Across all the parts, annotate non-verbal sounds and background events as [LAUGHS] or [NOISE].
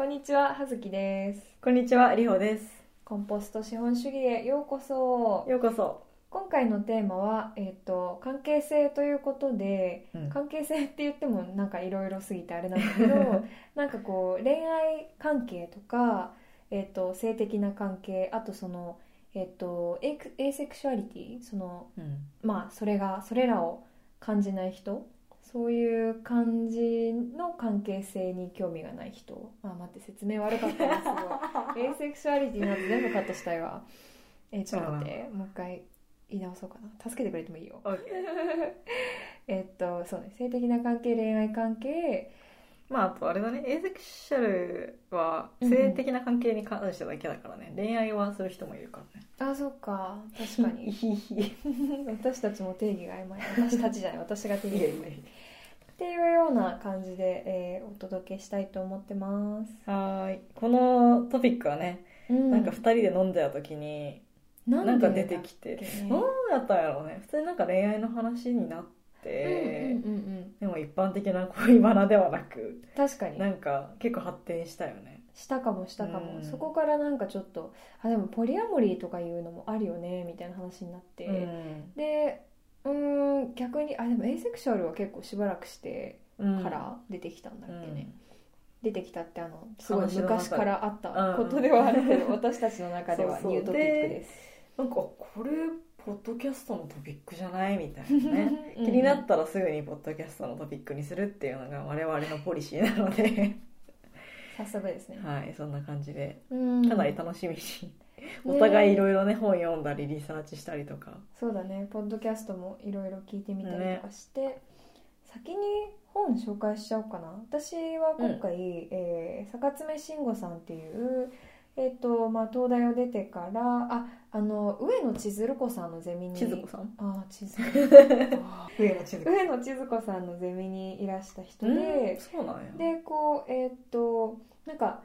こんにちは、はずきです。こんにちは、りほです。コンポスト資本主義へようこそ。ようこそ。今回のテーマは、えっ、と、関係性ということで、うん関係性って言ってもなんかいろいろすぎてあれなんだけど、[LAUGHS] なんかこう、恋愛関係とか、えっ、と、性的な関係、あとその、えっ、と、えっと、エーセクシュアリティ、その、うん。まあそれがそれらを感じない人そういう感じの関係性に興味がない人。あ待って説明悪かったですごい。[LAUGHS] エーセクシュアリティまず全部カットしたいわ。えちょっと待ってもう一回言い直そうかな。助けてくれてもいいよ。[LAUGHS] えっとそうね。性的な関係恋愛関係。まあ、あとあれだね、エーセクシャルはうんうん。性的な関係に関してだけだからね、恋愛はする人もいるからね。あそっか。確かに。[LAUGHS] 私たちも定義が曖昧。私たちじゃない。私が定義が曖昧っていうような感じで、えーお届けしたいと思ってます、はーい。このトピックはね、うん。なんか二人で飲んでた時に、ななんか出てきて、どうやったんやろうね。普通になんか恋愛の話になって、うんうんうんうん。でも一般的な恋バナではなく、確かに。なんか結構発展したよね。したかもしたかも、うん。そこからなんかちょっとあでもポリアモリーとかいうのもあるよねみたいな話になって、うん。でうーん逆にあでもエイセクシャルは結構しばらくしてうんから出てきたんだっけね、うん。出てきたってあのすごい昔からあったことではあるけど、私たちの中ではニュートピックです。なんかこれポッドキャストのトピックじゃないみたいなね。うん。気になったらすぐにポッドキャストのトピックにするっていうのが我々のポリシーなので。早速ですね、はいそんな感じで。うん。かなり楽しみに [LAUGHS] お互いいろいろね本読んだりリサーチしたりとか。そうだね。ポッドキャストもいろいろ聞いてみたりとかして、先に本紹介しちゃおうかな。私は今回、えー坂爪慎吾さんっていう、えーとまあ、東大を出てからああの上野千鶴子さんのゼミに。千鶴子さん？あ千鶴 [LAUGHS] 上野千鶴上野千鶴子さんのゼミにいらした人で、そうなんや。でこうえっ、となんか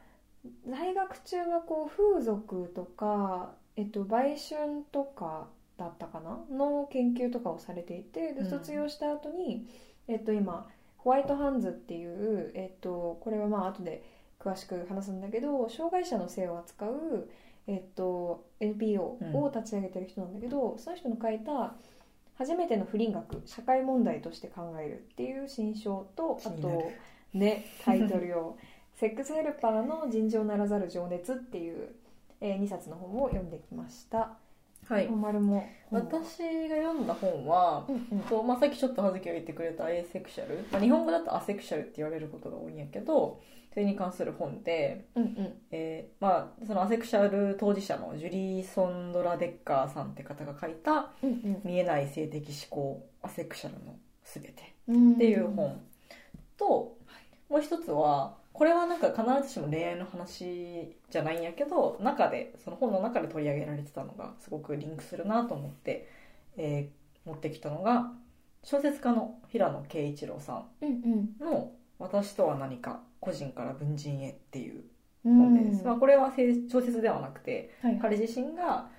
在学中はこう風俗とか、えっと、売春とかだったかな？の研究とかをされていてでうん。卒業した後に、えっと、今ホワイトハンズっていう、えっと、これはまあ後で詳しく話すんだけど障害者の性を扱う、えっと、NPO を立ち上げてる人なんだけど、その人の書いた「初めての不倫学社会問題として考える」っていう新書とあとねタイトルを「セックスヘルパーの尋常ならざる情熱」っていう、え2冊の本を読んできました。はい。本丸も。私が読んだ本はうんうん。と、まあ、さっきちょっと葉月が言ってくれたエーセクシャル、まあ、日本語だとアセクシャルって言われることが多いんやけどそれに関する本でうんうん。えーまあ、そのアセクシャル当事者のジュリー・ソンドラ・デッカーさんって方が書いたうん「見えない性的思考アセクシャルのすべて」うんっていう本。ともう一つはこれはなんか必ずしも恋愛の話じゃないんやけど中でその本の中で取り上げられてたのがすごくリンクするなと思って、えー持ってきたのが小説家の平野啓一郎さうんん。の「私とは何か個人から文人へ」っていううん。本です、まあ、これは小説ではなくてはい彼自身が、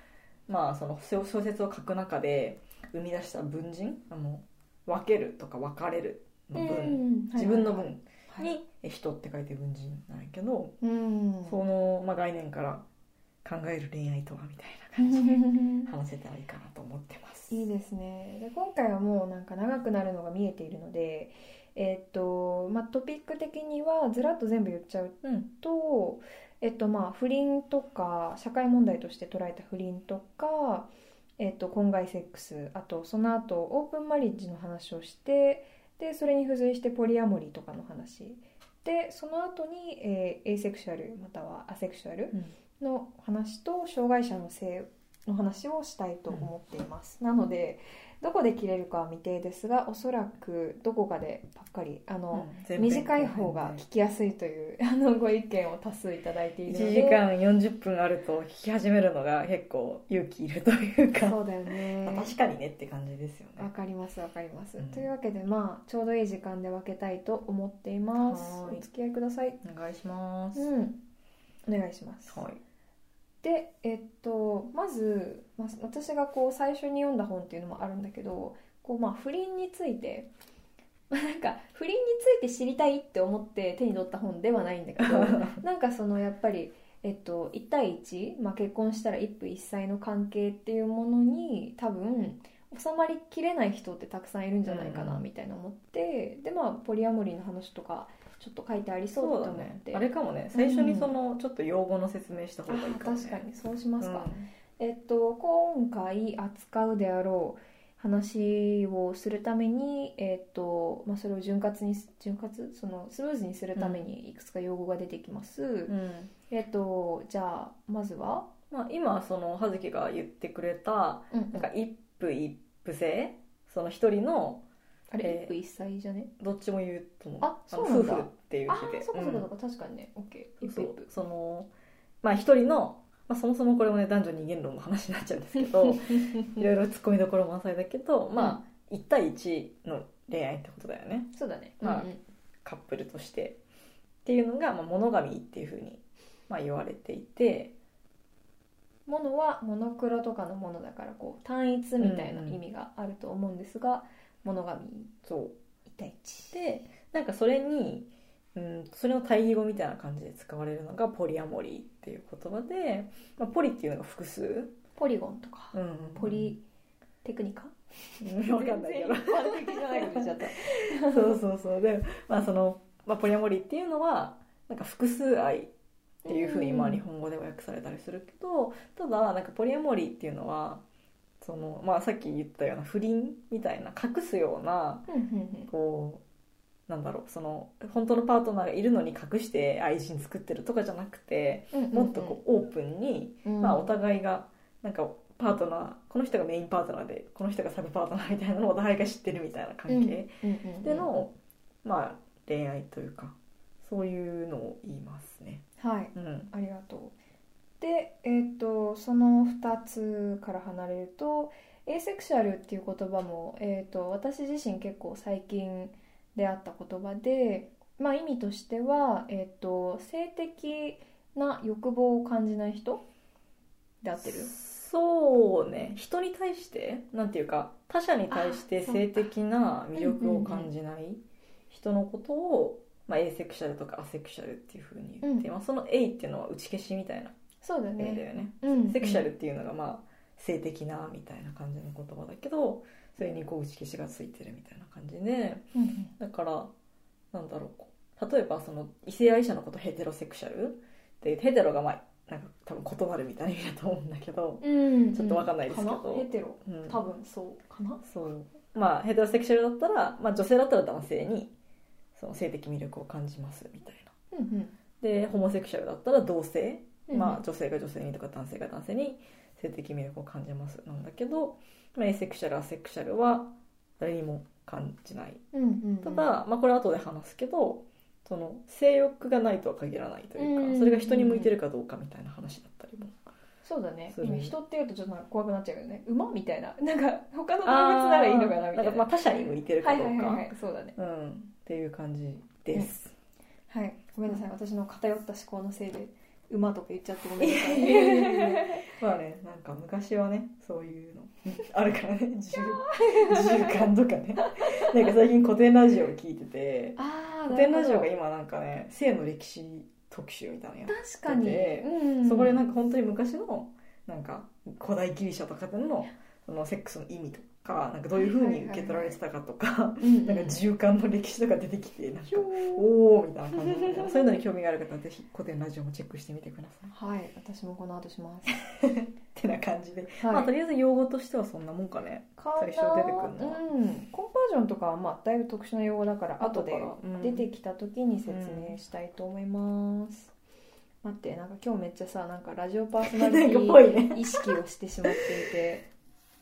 まあ、その小説を書く中で生み出した文人あの分けるとか分かれるの文、うん自分の文はいに「人」って書いて文人なんやけど、うん。その、まあ、概念から考える恋愛とはみたいな感じで話せたらいいかなと思ってます。[LAUGHS] いいですね。で今回はもうなんか長くなるのが見えているのでえっとまあトピック的にはずらっと全部言っちゃううんと、えっとまあ、不倫とか社会問題として捉えた不倫とか、えっと、婚外セックスあとその後オープンマリッジの話をしてでそれに付随してポリアモリーとかの話でその後に、えーエイセクシュアルまたはアセクシュアルの話と障害者の性の話をしたいと思っています、なのでどこで切れるかは未定ですがおそらくどこかでばっかりあの、うん短い方が聞きやすいというあのご意見を多数いただいている。の1で時間40分あると聞き始めるのが結構勇気いるというか、そうだよね。まあ確かにねって感じですよね。わかりますわかります、うん。というわけでまあちょうどいい時間で分けたいと思っています。お付き合いください。お願いします、うん。お願いします。はいでえっとまず、まあ、私がこう最初に読んだ本っていうのもあるんだけどこう、まあ、不倫についてまあ [LAUGHS] なんか不倫について知りたいって思って手に取った本ではないんだけど [LAUGHS] なんかそのやっぱり、えっと、1対1、まあ、結婚したら一夫一妻の関係っていうものに多分収まりきれない人ってたくさんいるんじゃないかなうん。みたいな思って、でまあポリアモリーの話とかちょっと書いてありそうだだと思って。ね。あれかもね。最初にそのちょっと用語の説明した方がいいあかもね。確かに。そうしますか、うん。えっと、今回扱うであろう話をするために、えっとまあ、それを潤滑に潤滑？そのスムーズにするためにいくつか用語が出てきます、うん。えっとじゃあまずは、まあ、今その葉月が言ってくれたうんなんか一夫一夫制？その一人のあれ、えー一夫一妻じゃね？どっちも言うと思う。あのそうなんだ。夫婦っていうあ字で。そうかそうかうか、確かにね。OK 一そう。そのまあ一人の、まあ、そもそもこれもね男女二元論の話になっちゃうんですけど [LAUGHS] いろいろ突っ込みどころ満載だけど、まあ1対1の恋愛ってことだよね。そうだね、まあうんうん。カップルとして。っていうのが、まあ、モノガミーっていうふうに、まあ、言われていて。ものはモノクロとかのものだからこう単一みたいな意味があると思うんですが、モノガミそう。一対一でなんかそれに、うん、それの対義語みたいな感じで使われるのがポリアモリーっていう言葉で、まあ、ポリっていうのが複数、ポリゴンとか、うんポリテクニカ？うんわかんないけど。そうそうそう。で、まあそのまあ、ポリアモリーっていうのはなんか複数愛っていうふうにまあ日本語では訳されたりするけどただなんかポリアモリーっていうのはその、まあ、さっき言ったような不倫みたいな隠すようなこうなんだろうその本当のパートナーがいるのに隠して愛人作ってるとかじゃなくてうんもっとこうオープンに、うん。まあ、お互いがなんかパートナーこの人がメインパートナーでこの人がサブパートナーみたいなのをお互いが知ってるみたいな関係での、まあ、恋愛というかそういうのを言いますね。はい。うん。ありがとうでえっ、とその2つから離れるとエーセクシャルっていう言葉も、えー、と私自身結構最近出会った言葉で、まあ、意味としては、えー、と性的な欲望を感じない人で合ってる？そうね。人に対して？なんていうか他者に対して性的な魅力を感じない人のことを、まあ、エーセクシャルとかアセクシャルっていうふうに言って、うん。まあ、その「エイ」っていうのは打ち消しみたいなそうだ意味だね、よね、うん、セクシャルっていうのがまあ性的なみたいな感じの言葉だけどそれにこう打ち消しがついてるみたいな感じでうんうん。だからなんだろう例えばその異性愛者のことヘテロセクシャルでヘテロがまあなんか多分異なるみたいな意味だと思うんだけど、うんちょっとわかんないですけど。ヘテロ？うん。多分そうかな？そう。まあヘテロセクシャルだったら、まあ、女性だったら男性にその性的魅力を感じますみたいな。うんうん。でホモセクシャルだったら同性、うんまあ、女性が女性にとか男性が男性に性的魅力を感じますなんだけど、まあ、エーセクシャルアセクシャルは誰にも感じない。ただ、まあ、これは後で話すけどその性欲がないとは限らないというか、うんそれが人に向いてるかどうかみたいな話だったりも。そうだね。今人っていうとちょっと怖くなっちゃうよね。馬みたいな。なんか他の動物ならいいのかなみたいな。まあ他者に向いてるかはいどうか。はいはいはいそうだね。うん。っていう感じです、はい。ごめんなさい。私の偏った思考のせいで馬とか言っちゃってごめんなさい。まあねなんか昔はねそういうのあるからね自由時間とかね。なんか最近古典ラジオを聞いてて古典ラジオが今なんかね性の歴史特集みたいなのやって確かに、でうん、そこでなんか本当に昔のなんか古代ギリシャとかでのそのセックスの意味とかなんかどういうふうに受け取られてたかとかうんうんなんか自由感の歴史とか出てきてなんかおおみたいな感じで。そういうのに興味がある方はぜひ古典ラジオもチェックしてみてください。はい私もこの後します。ってな感じで、はい。まあとりあえず用語としてはそんなもんかね。最初出てくるのは。うん、コンバージョンとかはまあだいぶ特殊な用語だから後で出てきた時に説明したいと思います、待ってなんか今日めっちゃさなんかラジオパーソナリティ [LAUGHS] ね。意識をしてしまっていて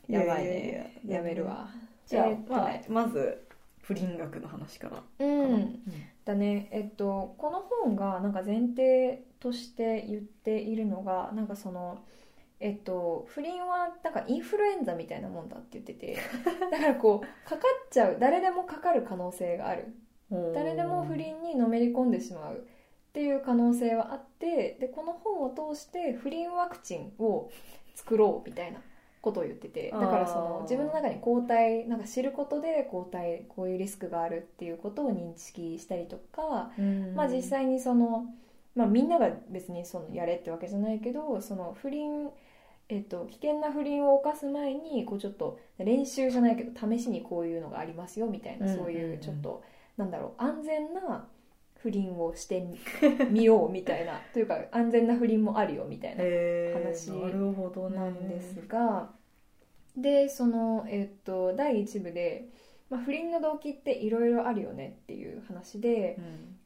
やばいね。いやめるわ。じゃあ、えーまあ、まず不倫学の話から。うん。だね。えっとこの本がなんか前提として言っているのがなんかそのえっと不倫はなんかインフルエンザみたいなもんだって言ってて。[LAUGHS] だからこうかかっちゃう誰でもかかる可能性がある。うん誰でも不倫にのめり込んでしまう。っていう可能性はあってでこの本を通して不倫ワクチンを作ろうみたいなことを言っててだからその自分の中に抗体なんか知ることで抗体こういうリスクがあるっていうことを認識したりとか、まあ、実際にその、まあ、みんなが別にそのやれってわけじゃないけどその不倫、えっと、危険な不倫を犯す前にこうちょっと練習じゃないけど試しにこういうのがありますよみたいなそういうちょっとなんだろう安全な不倫をしてみようみたいなというか安全な不倫もあるよみたいな話なるほどねなんですがでその、えっと第1部で、まあ、不倫の動機っていろいろあるよねっていう話で。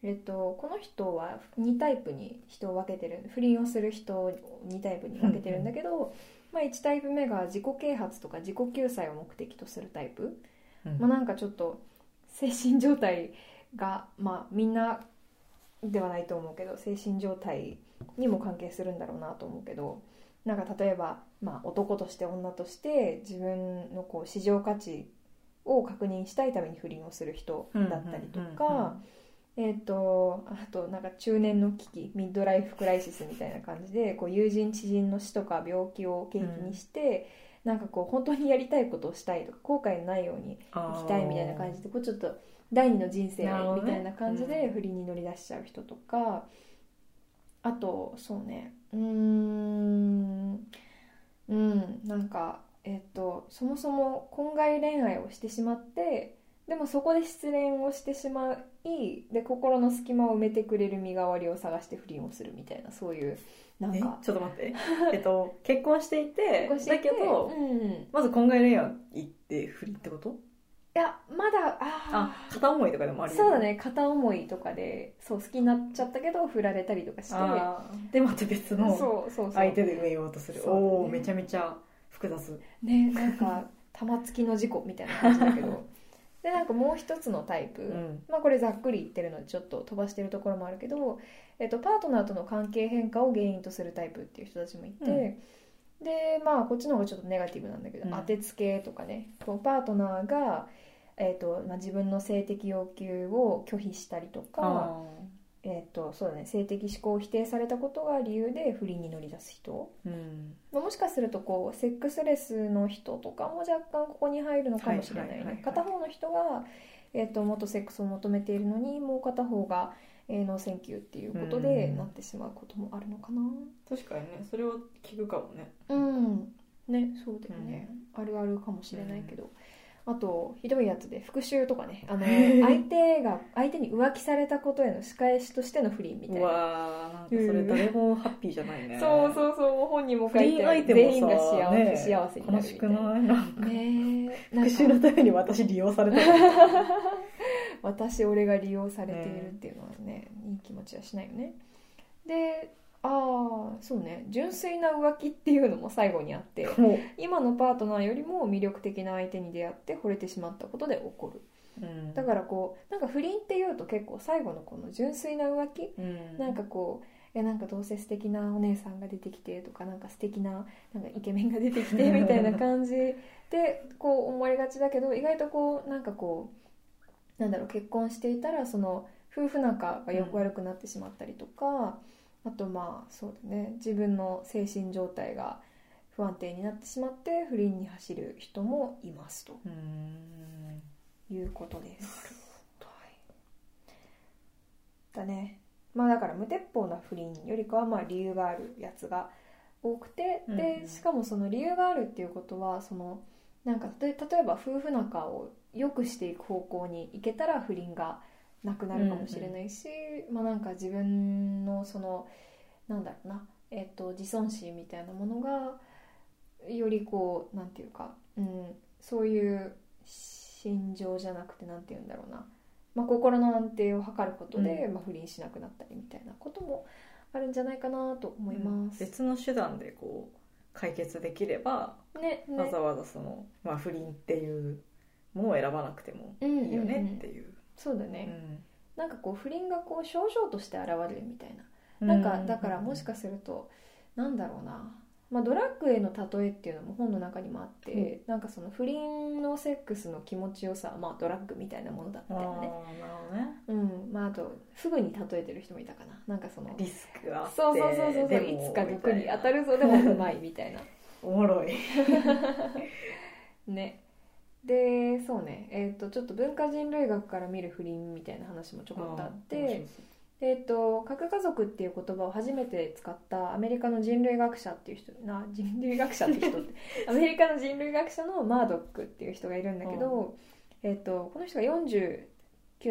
えっと、この人は2タイプに人を分けてる不倫をする人を2タイプに分けてるんだけど、まあ、1タイプ目が自己啓発とか自己救済を目的とするタイプ、うん。まあ、なんかちょっと精神状態が、まあ、みんなではないと思うけど精神状態にも関係するんだろうなと思うけどなんか例えば、まあ、男として女として自分のこう市場価値を確認したいために不倫をする人だったりとか。うんうん。うんえー、とあとなんか中年の危機ミッドライフクライシスみたいな感じでこう友人知人の死とか病気を契機にして、なんかこう本当にやりたいことをしたいとか後悔のないように生きたいみたいな感じでこうちょっと第二の人生みたいな感じで不倫に乗り出しちゃう人とか、あとそうねうーんうんなんかえっ、とそもそも婚外恋愛をしてしまってでもそこで失恋をしてしまいで心の隙間を埋めてくれる身代わりを探して不倫をするみたいなそういうなんえ？かちょっと待って。[LAUGHS] えっと結婚していてだけど、うん、いまず婚外恋愛行って不倫ってこと？やまだああ片思いとかでもあるよそうだね。片思いとかでそう好きになっちゃったけど振られたりとかして。あー。でまた別のそうそうそう。相手で埋めようとする。そうおおめちゃめちゃ複雑。ねなんか玉突きの事故みたいな感じだけど。[LAUGHS] でなんかもう一つのタイプ、うん。まあこれざっくり言ってるのでちょっと飛ばしてるところもあるけど、えっと、パートナーとの関係変化を原因とするタイプっていう人たちもいて、でまあこっちの方がちょっとネガティブなんだけど、うん。当てつけとかね。こうパートナーが、えっとまあ、自分の性的要求を拒否したりとか、あえっとそうだね、性的指向を否定されたことが理由で不倫に乗り出す人、ーうん。まあもしかするとこうセックスレスの人とかも若干ここに入るのかもしれないはいはいはいはいね片方の人が、えっともっとセックスを求めているのにもう片方が、えー、ノーセンキューっていうことでうん。なってしまうこともあるのかな。確かにねそれは聞くかもね。うん。ねそうだよね、あるあるかもしれないけど、あとひどいやつで復讐とかね。あの相手が相手に浮気されたことへの仕返しとしての不倫みたいうなわーなんかそれ誰もハッピーじゃないね。そうそうそう本人も不書いて倫相手全員が幸せ,、ね幸せになる悲しくみたいな。ない？なんか。ね復か。讐のために私利用された [LAUGHS] 私俺が利用されているっていうのはねいい気持ちはしないよね。でああそうね。純粋な浮気っていうのも最後にあっても今のパートナーよりも魅力的な相手に出会って惚れてしまったことで起こる。う、うん、だからこうなんか不倫っていうと結構最後のこの純粋な浮気うん。なんかこういやなんかどうせ素敵なお姉さんが出てきてとかなんか素敵ななんかイケメンが出てきてみたいな感じでこう思われがちだけど意外とこうなんかこうなんだろう結婚していたらその夫婦仲がよく悪くなってしまったりとか、あとまあそうだね自分の精神状態が不安定になってしまって不倫に走る人もいますとうん。いうことです。だね。まあだから無鉄砲な不倫よりかはまあ理由があるやつが多くて、うん。でしかもその理由があるっていうことはそのなんか例えば夫婦仲を良くしていく方向に行けたら不倫がなくなるかもしれないし、まあなんか自分のそのなんだろうな、えっと自尊心みたいなものがよりこうなんていうか、うん、そういう心情じゃなくてなんていうんだろうな、まあ、心の安定を図ることで、まあ、不倫しなくなったりみたいなこともあるんじゃないかなと思います。別の手段でこう解決できれば、ねね。わざわざその、まあ、不倫っていうものを選ばなくてもうんいいよねうんうんっていう、そうだね、うん。なんかこう不倫がこう症状として現れるみたいな。なんかだからもしかするとなんだろうな、まあ、ドラッグへの例えっていうのも本の中にもあって、なんかその不倫のセックスの気持ちよさ、まあ、ドラッグみたいなものだったああよね。なるほどね。うん。まああとフグに例えてる人もいたかな。なんかそのリスクがあってそうそうそうそういつか毒に当たるるぞでもうまいみたいな。[LAUGHS] おもろい。[LAUGHS] ねでそうね。えっ、とちょっと文化人類学から見る不倫みたいな話もちょこっとあってえっ、と核家族っていう言葉を初めて使ったアメリカの人類学者っていう人な人類学者って人って [LAUGHS] アメリカの人類学者のマードックっていう人がいるんだけど、えっ、とこの人が49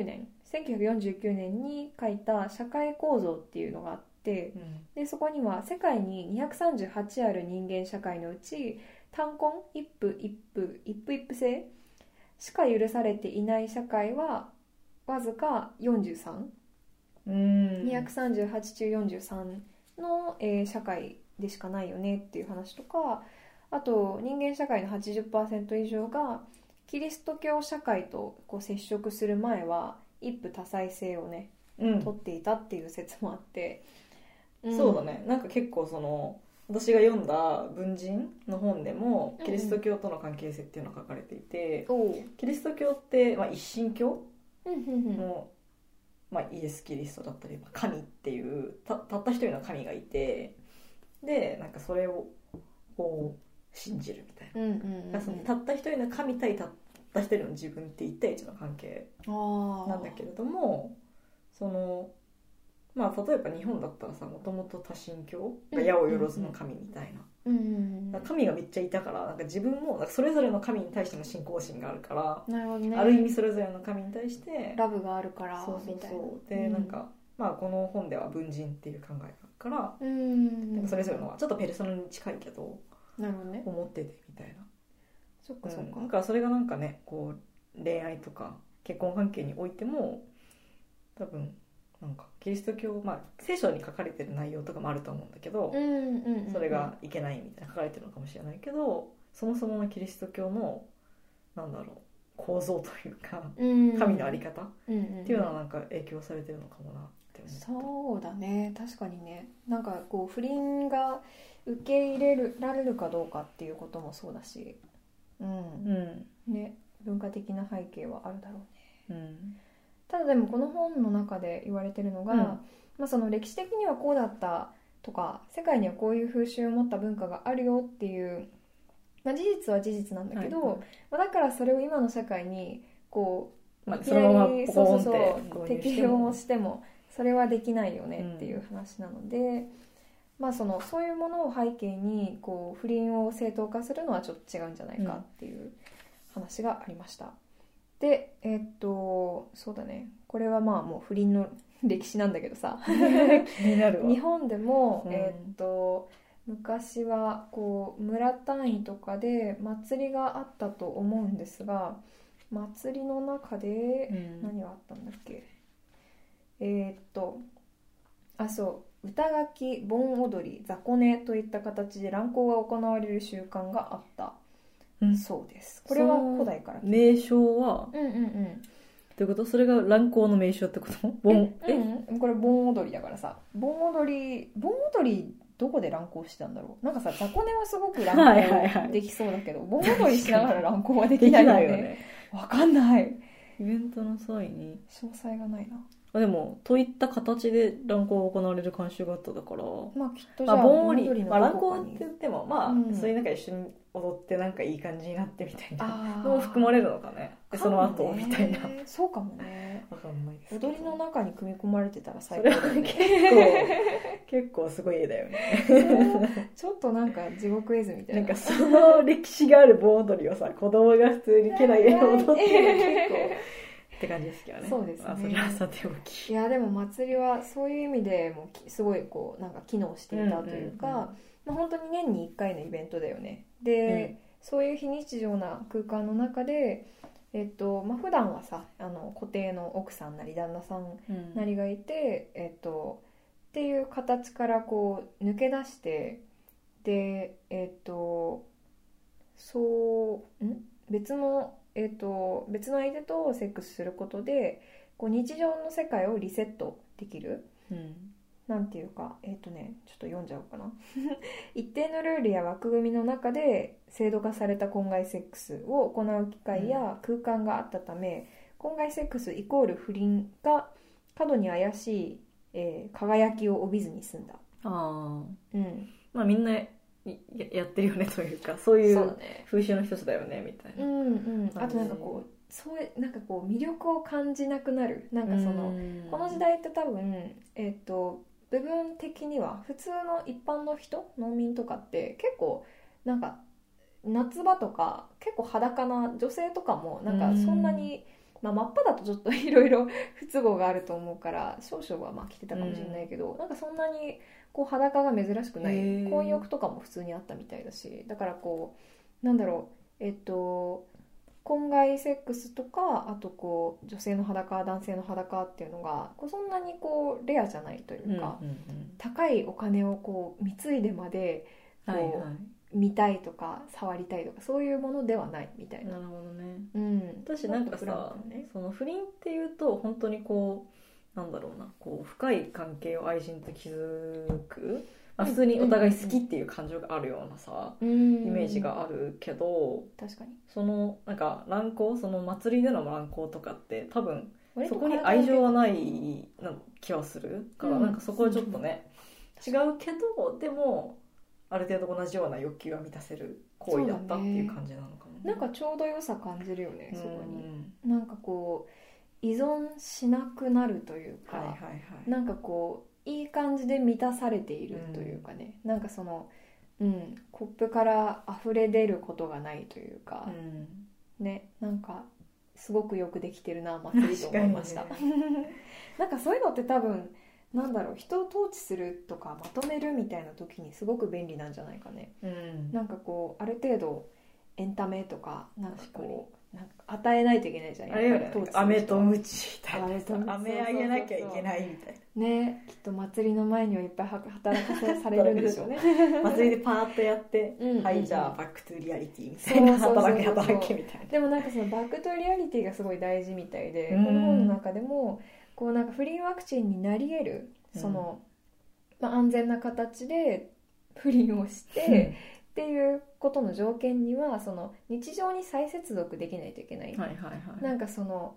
年1949年に書いた「社会構造」っていうのがあってうん。でそこには世界に238ある人間社会のうち単婚一夫一夫一夫一夫制？しか許されていない社会はわずか43、うん。238中43の、えー社会でしかないよね？っていう話とかあと人間社会の80%以上がキリスト教社会とこう接触する前は一夫多妻制をねうん。取っていたっていう説もあって、ん。そうだね。なんか結構その私が読んだ文人の本でもうんキリスト教との関係性っていうのが書かれていて、おう。キリスト教って、まあ、一神教？の、まあ、イエス・キリストだったりまあ神っていうたたった一人の神がいてでなんかそれをこう信じるみたいな、たった一人の神対たった一人の自分って一対一の関係なんだけれどもそのまあ例えば日本だったらさもともと多神教？が矢をよろずの神みたいな、神がめっちゃいたからなんか自分もなんかそれぞれの神に対しての信仰心があるから、うんなるほどね。ある意味それぞれの神に対してラブがあるからそうそうみたいな。そうで、うん。なんかまあこの本では文人っていう考えがあるから、うん。なんかそれぞれのはちょっとペルソナに近いけどなるほどね。思っててみたいな。そっかそっか。うん。だからそれがなんかねこう恋愛とか結婚関係においても多分なんかキリスト教まあ聖書に書かれてる内容とかもあると思うんだけど、それがいけないみたいな書かれてるのかもしれないけどそもそものキリスト教のなんだろう構造というかうん。神の在り方っていうのはなんか影響されてるのかもなって思った。そうだね。確かにね。なんかこう不倫が受け入れるられるかどうかっていうこともそうだし。うんうん。ね。文化的な背景はあるだろうね。うんただでもこの本の中で言われてるのが、うん。まあ、その歴史的にはこうだったとか世界にはこういう風習を持った文化があるよっていう、まあ、事実は事実なんだけど、はいまあ、だからそれを今の社会にこうまあいきなそうそうそう適も用してもそれはできないよねっていう話なので、まあ、そのそういうものを背景にこう不倫を正当化するのはちょっと違うんじゃないかっていう話がありました。でえっとそうだね。これはまあもう不倫の歴史なんだけどさ。[LAUGHS] 日本でも、うん。えっと昔はこう村単位とかで祭りがあったと思うんですが祭りの中でうん。何があったんだっけ？えーっとあそう。歌書き盆踊り雑魚寝といった形で乱行が行われる習慣があった。うんそうです。これは古代から名称は？うんうんうん。ということ？それが乱行の名称ってこと？盆？えうん。これ盆踊りだからさ。盆踊り盆踊りどこで乱行してたんだろう？なんかさ雑魚寝はすごく乱行できそうだけど盆踊りしながら乱行はででききないよね。ないよねわかんない。イベントの際に。詳細がないな。あでもといった形で乱行が行われる慣習があっただから。まあきっとじゃあまあ、盆踊り、まあ、乱行って言ってもまあ、うん。そういうなんか一緒に踊ってなんかいい感じになってみたいな。のも含まれるのかね。でその後みたいな。そうかもね。わかんないです踊りの中に組み込まれてたら最高だよ結ね構結構すごい絵だよね。ちょっとなんか地獄絵図みたいな。なんかその歴史がある盆踊りをさ子供が普通に家内で踊ってるの結構って感じですけどね。そうですね。まあ、それはさておき。いやでも祭りはそういう意味でもきすごいこうなんか機能していたというか、うんうんうんまあ、本当に年に1回のイベントだよねで、そういう非日常な空間の中でえっとまあ普段はさあの固定の奥さんなり旦那さんうん。なりがいて、えっとっていう形からこう抜け出してでえっとそうん？別のえっと別の相手とセックスすることでこう日常の世界をリセットできる。うんなんていうかえっとねちょっと読んじゃおうかな。[LAUGHS] 一定のルールや枠組みの中で制度化された婚外セックスを行う機会や空間があったため、婚外セックスイコール不倫が過度に怪しい、えー輝きを帯びずに済んだ、ああうん、まあみんなやってるよねというかそういう風習の一つだよねみたいな。うんうん。あとなんかこうそういうなんかこう魅力を感じなくなる。なんかその、この時代って多分えっ、と部分的には普通の一般の人農民とかって結構なんか夏場とか結構裸な女性とかもなんかそんなに、まあ、真っ裸だとちょっといろいろ不都合があると思うから少々はまあ着てたかもしれないけど、なんかそんなにこう裸が珍しくない混浴とかも普通にあったみたいだしだからこうなんだろうえっと婚外セックスとかあとこう女性の裸男性の裸っていうのがこうそんなにこうレアじゃないというか、うんうんうん。高いお金をこう貢いでまでこうはいは見たいとか触りたいとかそういうものではないみたいい、な。なるほどね。うん、私なんかさね。その不倫っていうと本当にこうなんだろうなこう深い関係を愛人と築く、まあ、普通にお互い好きっていう感情があるようなさ、イイメージがあるけど確かに。そのなんか乱行その祭りでの乱行とかって多分そこに愛情はないな気はする。から、うんなんかそこはちょっとね、違うけどでもある程度同じような欲求は満たせる行為だったっていう感じなのかもね。なんかちょうど良さ感じるよねそこに、うんなんかこう依存しなくなるというか、はいはいはい。なんかこういい感じで満たされているというかね、なんかそのうんコップから溢れ出ることがないというか、うん。ねなんかすごくよくできてるな祭りと思いました、確 [LAUGHS] なんかそういうのって多分なんだろう人を統治するとかまとめるみたいな時にすごく便利なんじゃないかね。うん。なんかこうある程度エンタメとかなんかこうなんか与えないといけないじゃん。あれよね。とムチみたいな。飴あげなきゃいけないみたいねきっと祭りの前にはいっぱいは働かせされるんでしょうね。な [LAUGHS] 祭りでパーッとやって [LAUGHS] うんうんうん。はいじゃあ back to reality みたいな。働け働けみたいな。でもなんかその back to reality がすごい大事みたいでうん。この本の中でもこうなんか不倫ワクチンになり得るその、まあ、安全な形で不倫をしてっていうことの条件にはその日常に再接続できないといけない、はいはいはい。なんかその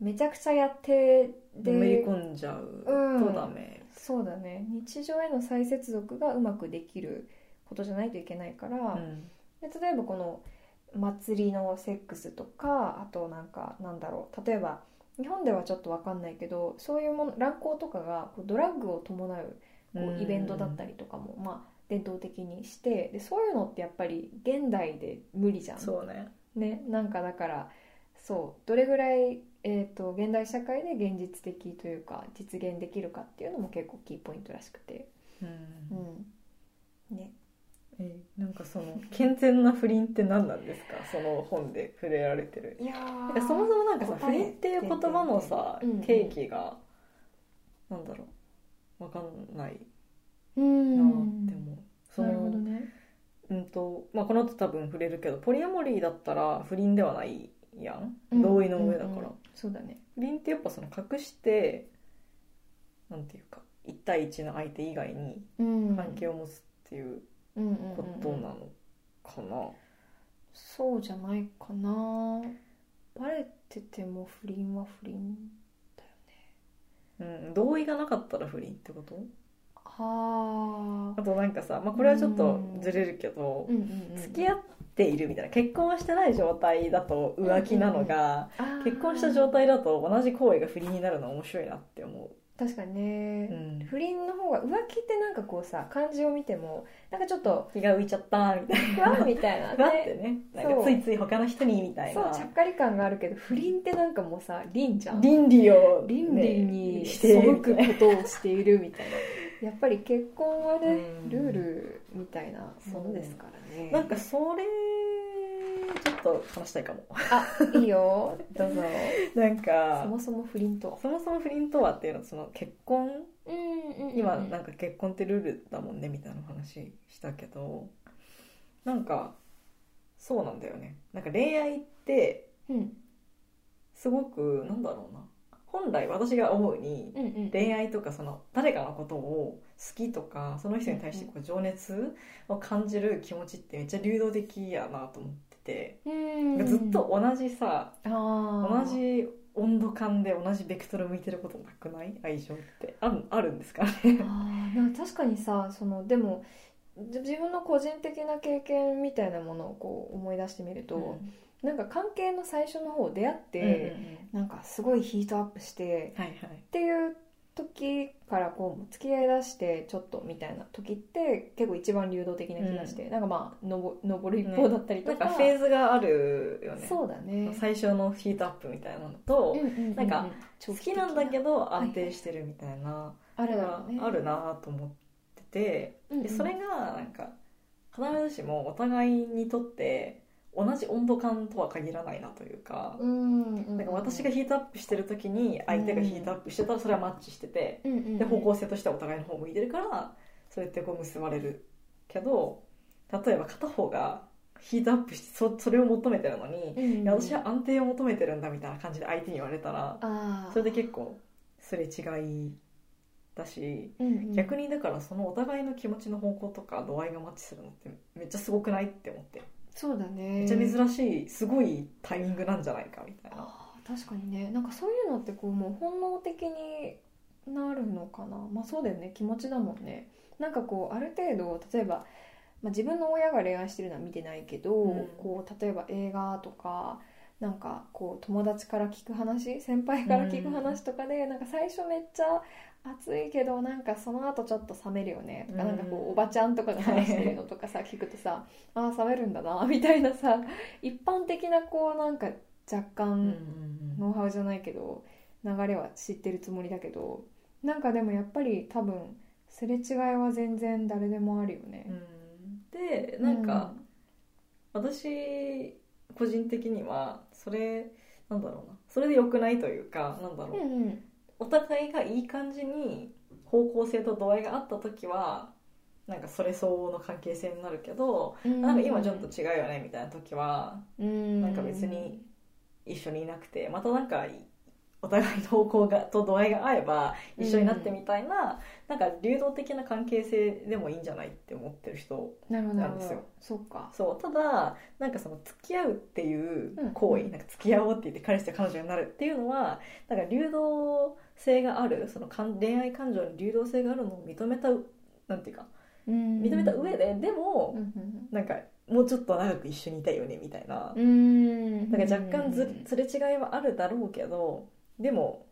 めちゃくちゃやってのめり込んじゃう。うん。とダメそうだね。日常への再接続がうまくできることじゃないといけないから、うん。で例えばこの祭りのセックスとかあとなんかなんだろう。例えば日本ではちょっと分かんないけどそういうもの乱行とかがこうドラッグを伴うこうん。うイベントだったりとかも、まあ、伝統的にしてでそういうのってやっぱり現代で無理じゃん。そうね。ね、なんかだからそうどれぐらい、えー、と現代社会で現実的というか実現できるかっていうのも結構キーポイントらしくて、うん。うん。ね、えなんかその健全な不倫って何なんですか？[LAUGHS] その本で触れられてる。いやそもそもなんかさ不倫っていう言葉のさうんうん。定義がなんだろう。わかんない。うんなって思う。そなるほどのね。うんとまあこの後多分触れるけどポリアモリーだったら不倫ではないやん。うん同意の上だから。うんうんそうだね。不倫ってやっぱその隠してなんていうか1対1の相手以外にうん。関係を持つっていうことなのかな。そうじゃないかな。バレてても不倫は不倫うん。同意がなかったら不倫ってこと？はあ。あとなんかさ、まあ、これはちょっとずれるけど、うんうんうん付き合っているみたいな結婚はしてない状態だと浮気なのが、あー。結婚した状態だと同じ行為が不倫になるのは面白いなって思確かにう、ね、うん、不倫の方が浮気ってなんかこうさ漢字を見てもなんかちょっと気が浮いちゃったみたいふわっみたいななふわってね。ねなんかついつい他の人にみたいな。そうちゃっかり感があるけど不倫ってなんかもうさ倫じゃん。倫理を、ね、倫理に背くことをしているみたいな [LAUGHS] [LAUGHS] やっぱり結婚はねうん。ルールみたいなものですからね。なんかそれちょっと話したいかも。あいいよ。どうぞ。[LAUGHS] なんかそもそも不倫とは？そもそも不倫とはっていうのはその結婚うんうん。今なんか結婚ってルールだもんねみたいな話したけどなんかそうなんだよね。なんか恋愛ってうん。すごくなんだろうな本来私が思うにうんうん恋愛とかその誰かのことを好きとかその人に対してこう情熱を感じる気持ちってめっちゃ流動的やなと思ってて。うんずっと同じさあ同じ温度感で同じベクトルを向いてることなくない？愛情って。あるあるんですか？ねあー。なんか確かにさそのでもじ自分の個人的な経験みたいなものをこう思い出してみると、なんか関係の最初の方出会って、なんかすごいヒートアップしてはいはい。っていう時からこう付き合いだしてちょっとみたいな時って結構一番流動的な気がして、なんかまあのぼ登る一方だったりとか、なんかフェーズがあるよね。そうだね。最初のヒートアップみたいなのと、うんうんうんうん。なんか好きなんだけどはい安定してるみたいな、あるだろうね。あるなと思ってて、うんうん。でそれがなんか必ずしもお互いにとって同じ温度感とは限らないなというか,、なんか私がヒートアップしてる時に相手がヒートアップしてたらそれはマッチしてて、で方向性としてはお互いの方向いてるからそうやってこう結ばれるけど例えば片方がヒートアップしてそそれを求めてるのに、うんうん。いや私は安定を求めてるんだみたいな感じで相手に言われたらそれで結構すれ違いだし、うんうん。逆にだからそのお互いの気持ちの方向とか度合いがマッチするのってめっちゃすごくないって思ってそうだね。めっちゃ珍しいすごいタイミングなんじゃないかみたいな。確かにね。なんかそういうのってこうもう本能的になるのかな。まあそうだよね気持ちだもんね。なんかこうある程度例えば、まあ、自分の親が恋愛してるのは見てないけど、うん。こう例えば映画とかなんかこう友達から聞く話先輩から聞く話とかで、なんか最初めっちゃ熱いけどなんかその後ちょっと冷めるよね。とか、うん。なんかこうおばちゃんとかが話してるのとかさ聞くとさああ冷めるんだな [LAUGHS] みたいなさ一般的なこうなんか若干、ノウハウじゃないけど流れは知ってるつもりだけどなんかでもやっぱり多分すれ違いは全然誰でもあるよね。う。ん。でなんか、私個人的にはそれなんだろうな。それで良くないというかなんだろう、うんうんお互いがいい感じに方向性と度合いがあった時はなんかそれ相応の関係性になるけど、うん。なんか今ちょっと違うよねみたいな時はうん。なんか別に一緒にいなくてまたなんかお互いの方向がと度合いが合えば一緒になってみたいな、なんか流動的な関係性でもいいんじゃないって思ってる人なんですよ。どそうか。そうただなんかその付き合うっていう行為、うん。なんか付き合おうって言って彼氏と彼女になるっていうのはなんか流動性があるその恋愛感情に流動性があるのを認めたなんていうか認認めた上で、でもうん。うんなんかもうちょっと長く一緒にいたいよねみたいな。う、ん。だから若干ずすれ違いはあるだろうけどでも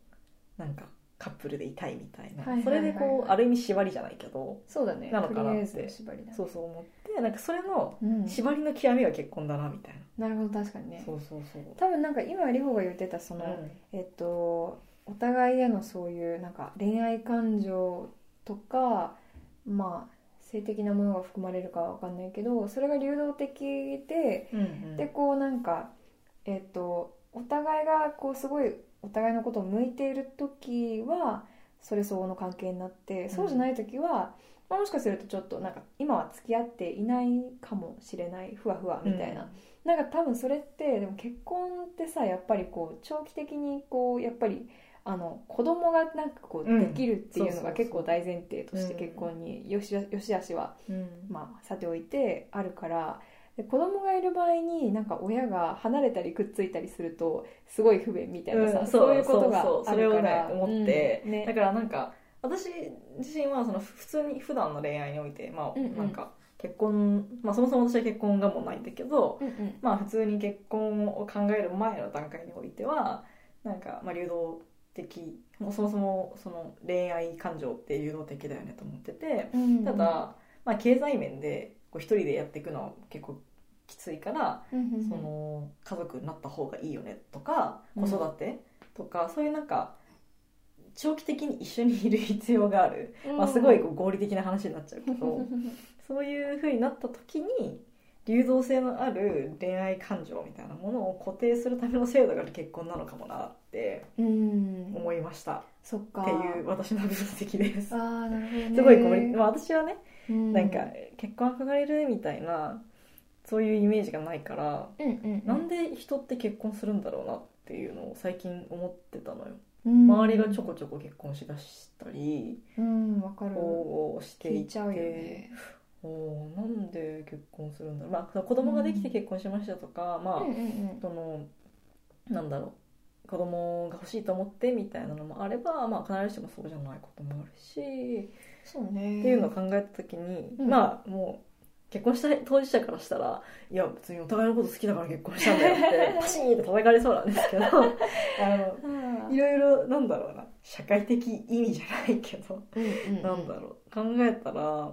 なんかカップルでいたいみたいな、それでこうある意味縛りじゃないけどそうだね。なのかなって。そうそう思ってなんかそれのうん。縛りの極みが結婚だなみたいな、なるほど確かにね。そうそうそう。多分なんか今里穂が言ってたその、えっとお互いへのそういうなんか恋愛感情とかまあ性的なものが含まれるかは分かんないけどそれが流動的で、うんうん。でこうなんかえっとお互いがこうすごいお互いのことを向いている時はそれ相応の関係になってそうじゃない時は、まあもしかするとちょっとなんか今は付き合っていないかもしれないふわふわみたいな、なんか多分それってでも結婚ってさやっぱりこう長期的にこうやっぱりあの子供がなんかこううん。できるっていうのが結構大前提としてうん。結婚によしよしあしはうん。まあさておいてあるからで子供がいる場合になんか親が離れたりくっついたりするとすごい不便みたいなさ、うん。そういうことがあるから。ね思って、うん。ね。だからなんか私自身はその普通に普段の恋愛においてまあうんうん。なんか結婚、まあ、そもそも私は結婚がもうないんだけど、うんうん。まあ普通に結婚を考える前の段階においてはなんかまあ流動的もうそもそもその恋愛感情って流動的だよねと思っててうん。ただ、まあ、経済面でこう一人でやっていくのは結構きついからうんうんうん。その家族になった方がいいよねとかうん。子育てとか、そういうなんか長期的に一緒にいる必要がある、まあ、すごいこう合理的な話になっちゃうけど [LAUGHS] そういう風になった時に流動性のある恋愛感情みたいなものを固定するための制度が結婚なのかもな。ってうん。思いました、そっか。っていう私の分析です。ああなるほどね。すごい合理、まあ、私はねうん。なんか結婚憧れるみたいなそういうイメージがないからうんうん。なんで人って結婚するんだろうなっていうのを最近思ってたのよ。うん。周りがちょこちょこ結婚しだしたりうんわかる。こうしていて聞いちゃうよね。おーなんで結婚するんだろう、まあ、子供ができて結婚しましたとか、まあうんうんうん。そのなんだろう子供が欲しいと思ってみたいなのもあれば、まあ、必ずしもそうじゃないこともあるし、そうね。っていうのを考えた時に、うん。まあもう結婚した当事者からしたらいや別にお互いのこと好きだから結婚したんだよって [LAUGHS] パシーンって叩かれそうなんですけど [LAUGHS] あのいろいろなんだろうな社会的意味じゃないけど、うんなんだろう考えたら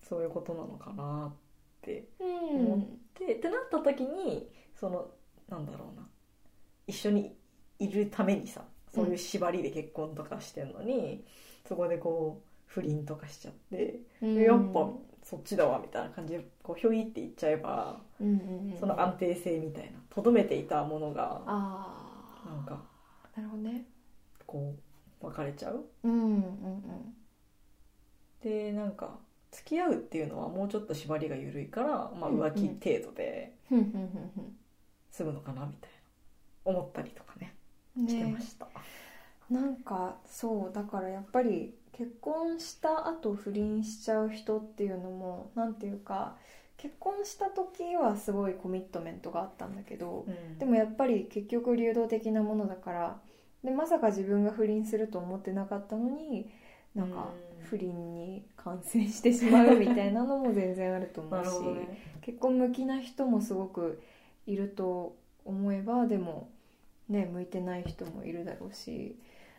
そういうことなのかなってうん。でってなった時にそのなんだろうな一緒にいるためにさそういう縛りで結婚とかしてんのに、そこでこう不倫とかしちゃって、うん。やっぱそっちだわみたいな感じでこうひょいっていっちゃえばその安定性みたいなとどめていたものがああなんかなるほどね。こう別れちゃう。うんうんうんでなんか付き合うっていうのはもうちょっと縛りが緩いから、まあ、浮気程度で済むのかなみたいな。思ったりとかねしてね。ました、なんかそうだからやっぱり結婚した後不倫しちゃう人っていうのもなんていうか結婚した時はすごいコミットメントがあったんだけどうん。でもやっぱり結局流動的なものだからでまさか自分が不倫すると思ってなかったのになんかうん。不倫に感染してしまうみたいなのも全然あると思なうし [LAUGHS] ね。結婚向きな人もすごくいると思えばでもね向いてない人もいるだろうし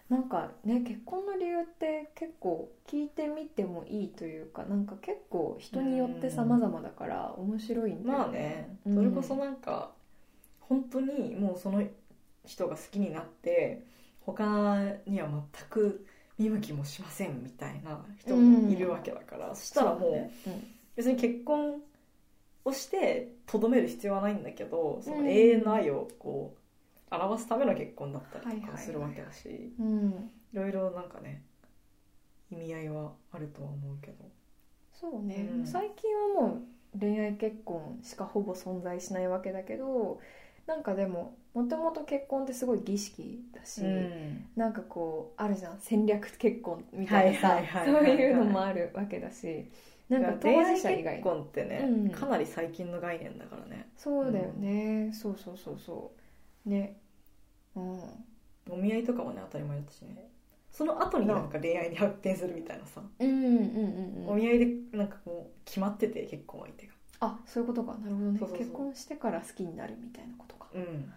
なんかね結婚の理由って結構聞いてみてもいいというかなんか結構人によって様々だから面白いんだよまあねうん。それこそなんか本当にもうその人が好きになって他には全く見向きもしませんみたいな人もいるわけだから、そしたらもうね。別に結婚をしてとどめる必要はないんだけどそのうん。永遠の愛をこう表すための結婚だったりとかするわけだし、いろいろなんかね意味合いはあるとは思うけど。そうね、うん。最近はもう恋愛結婚しかほぼ存在しないわけだけどなんかでももともと結婚ってすごい儀式だし、うん。なんかこうあるじゃん。戦略結婚みたいなさそういうのもあるわけだしなんか当事者以外結婚ってね、うん。かなり最近の概念だからね。そうだよね、そうそうそうそう。ね。うんお見合いとかもね当たり前だったしね。その後になんか恋愛に発展するみたいなさ、うんうんうんうんお見合いでなんかこう決まってて結婚相手が。あそういうことか。なるほどね。そうそうそう。結婚してから好きになるみたいなことか。うん。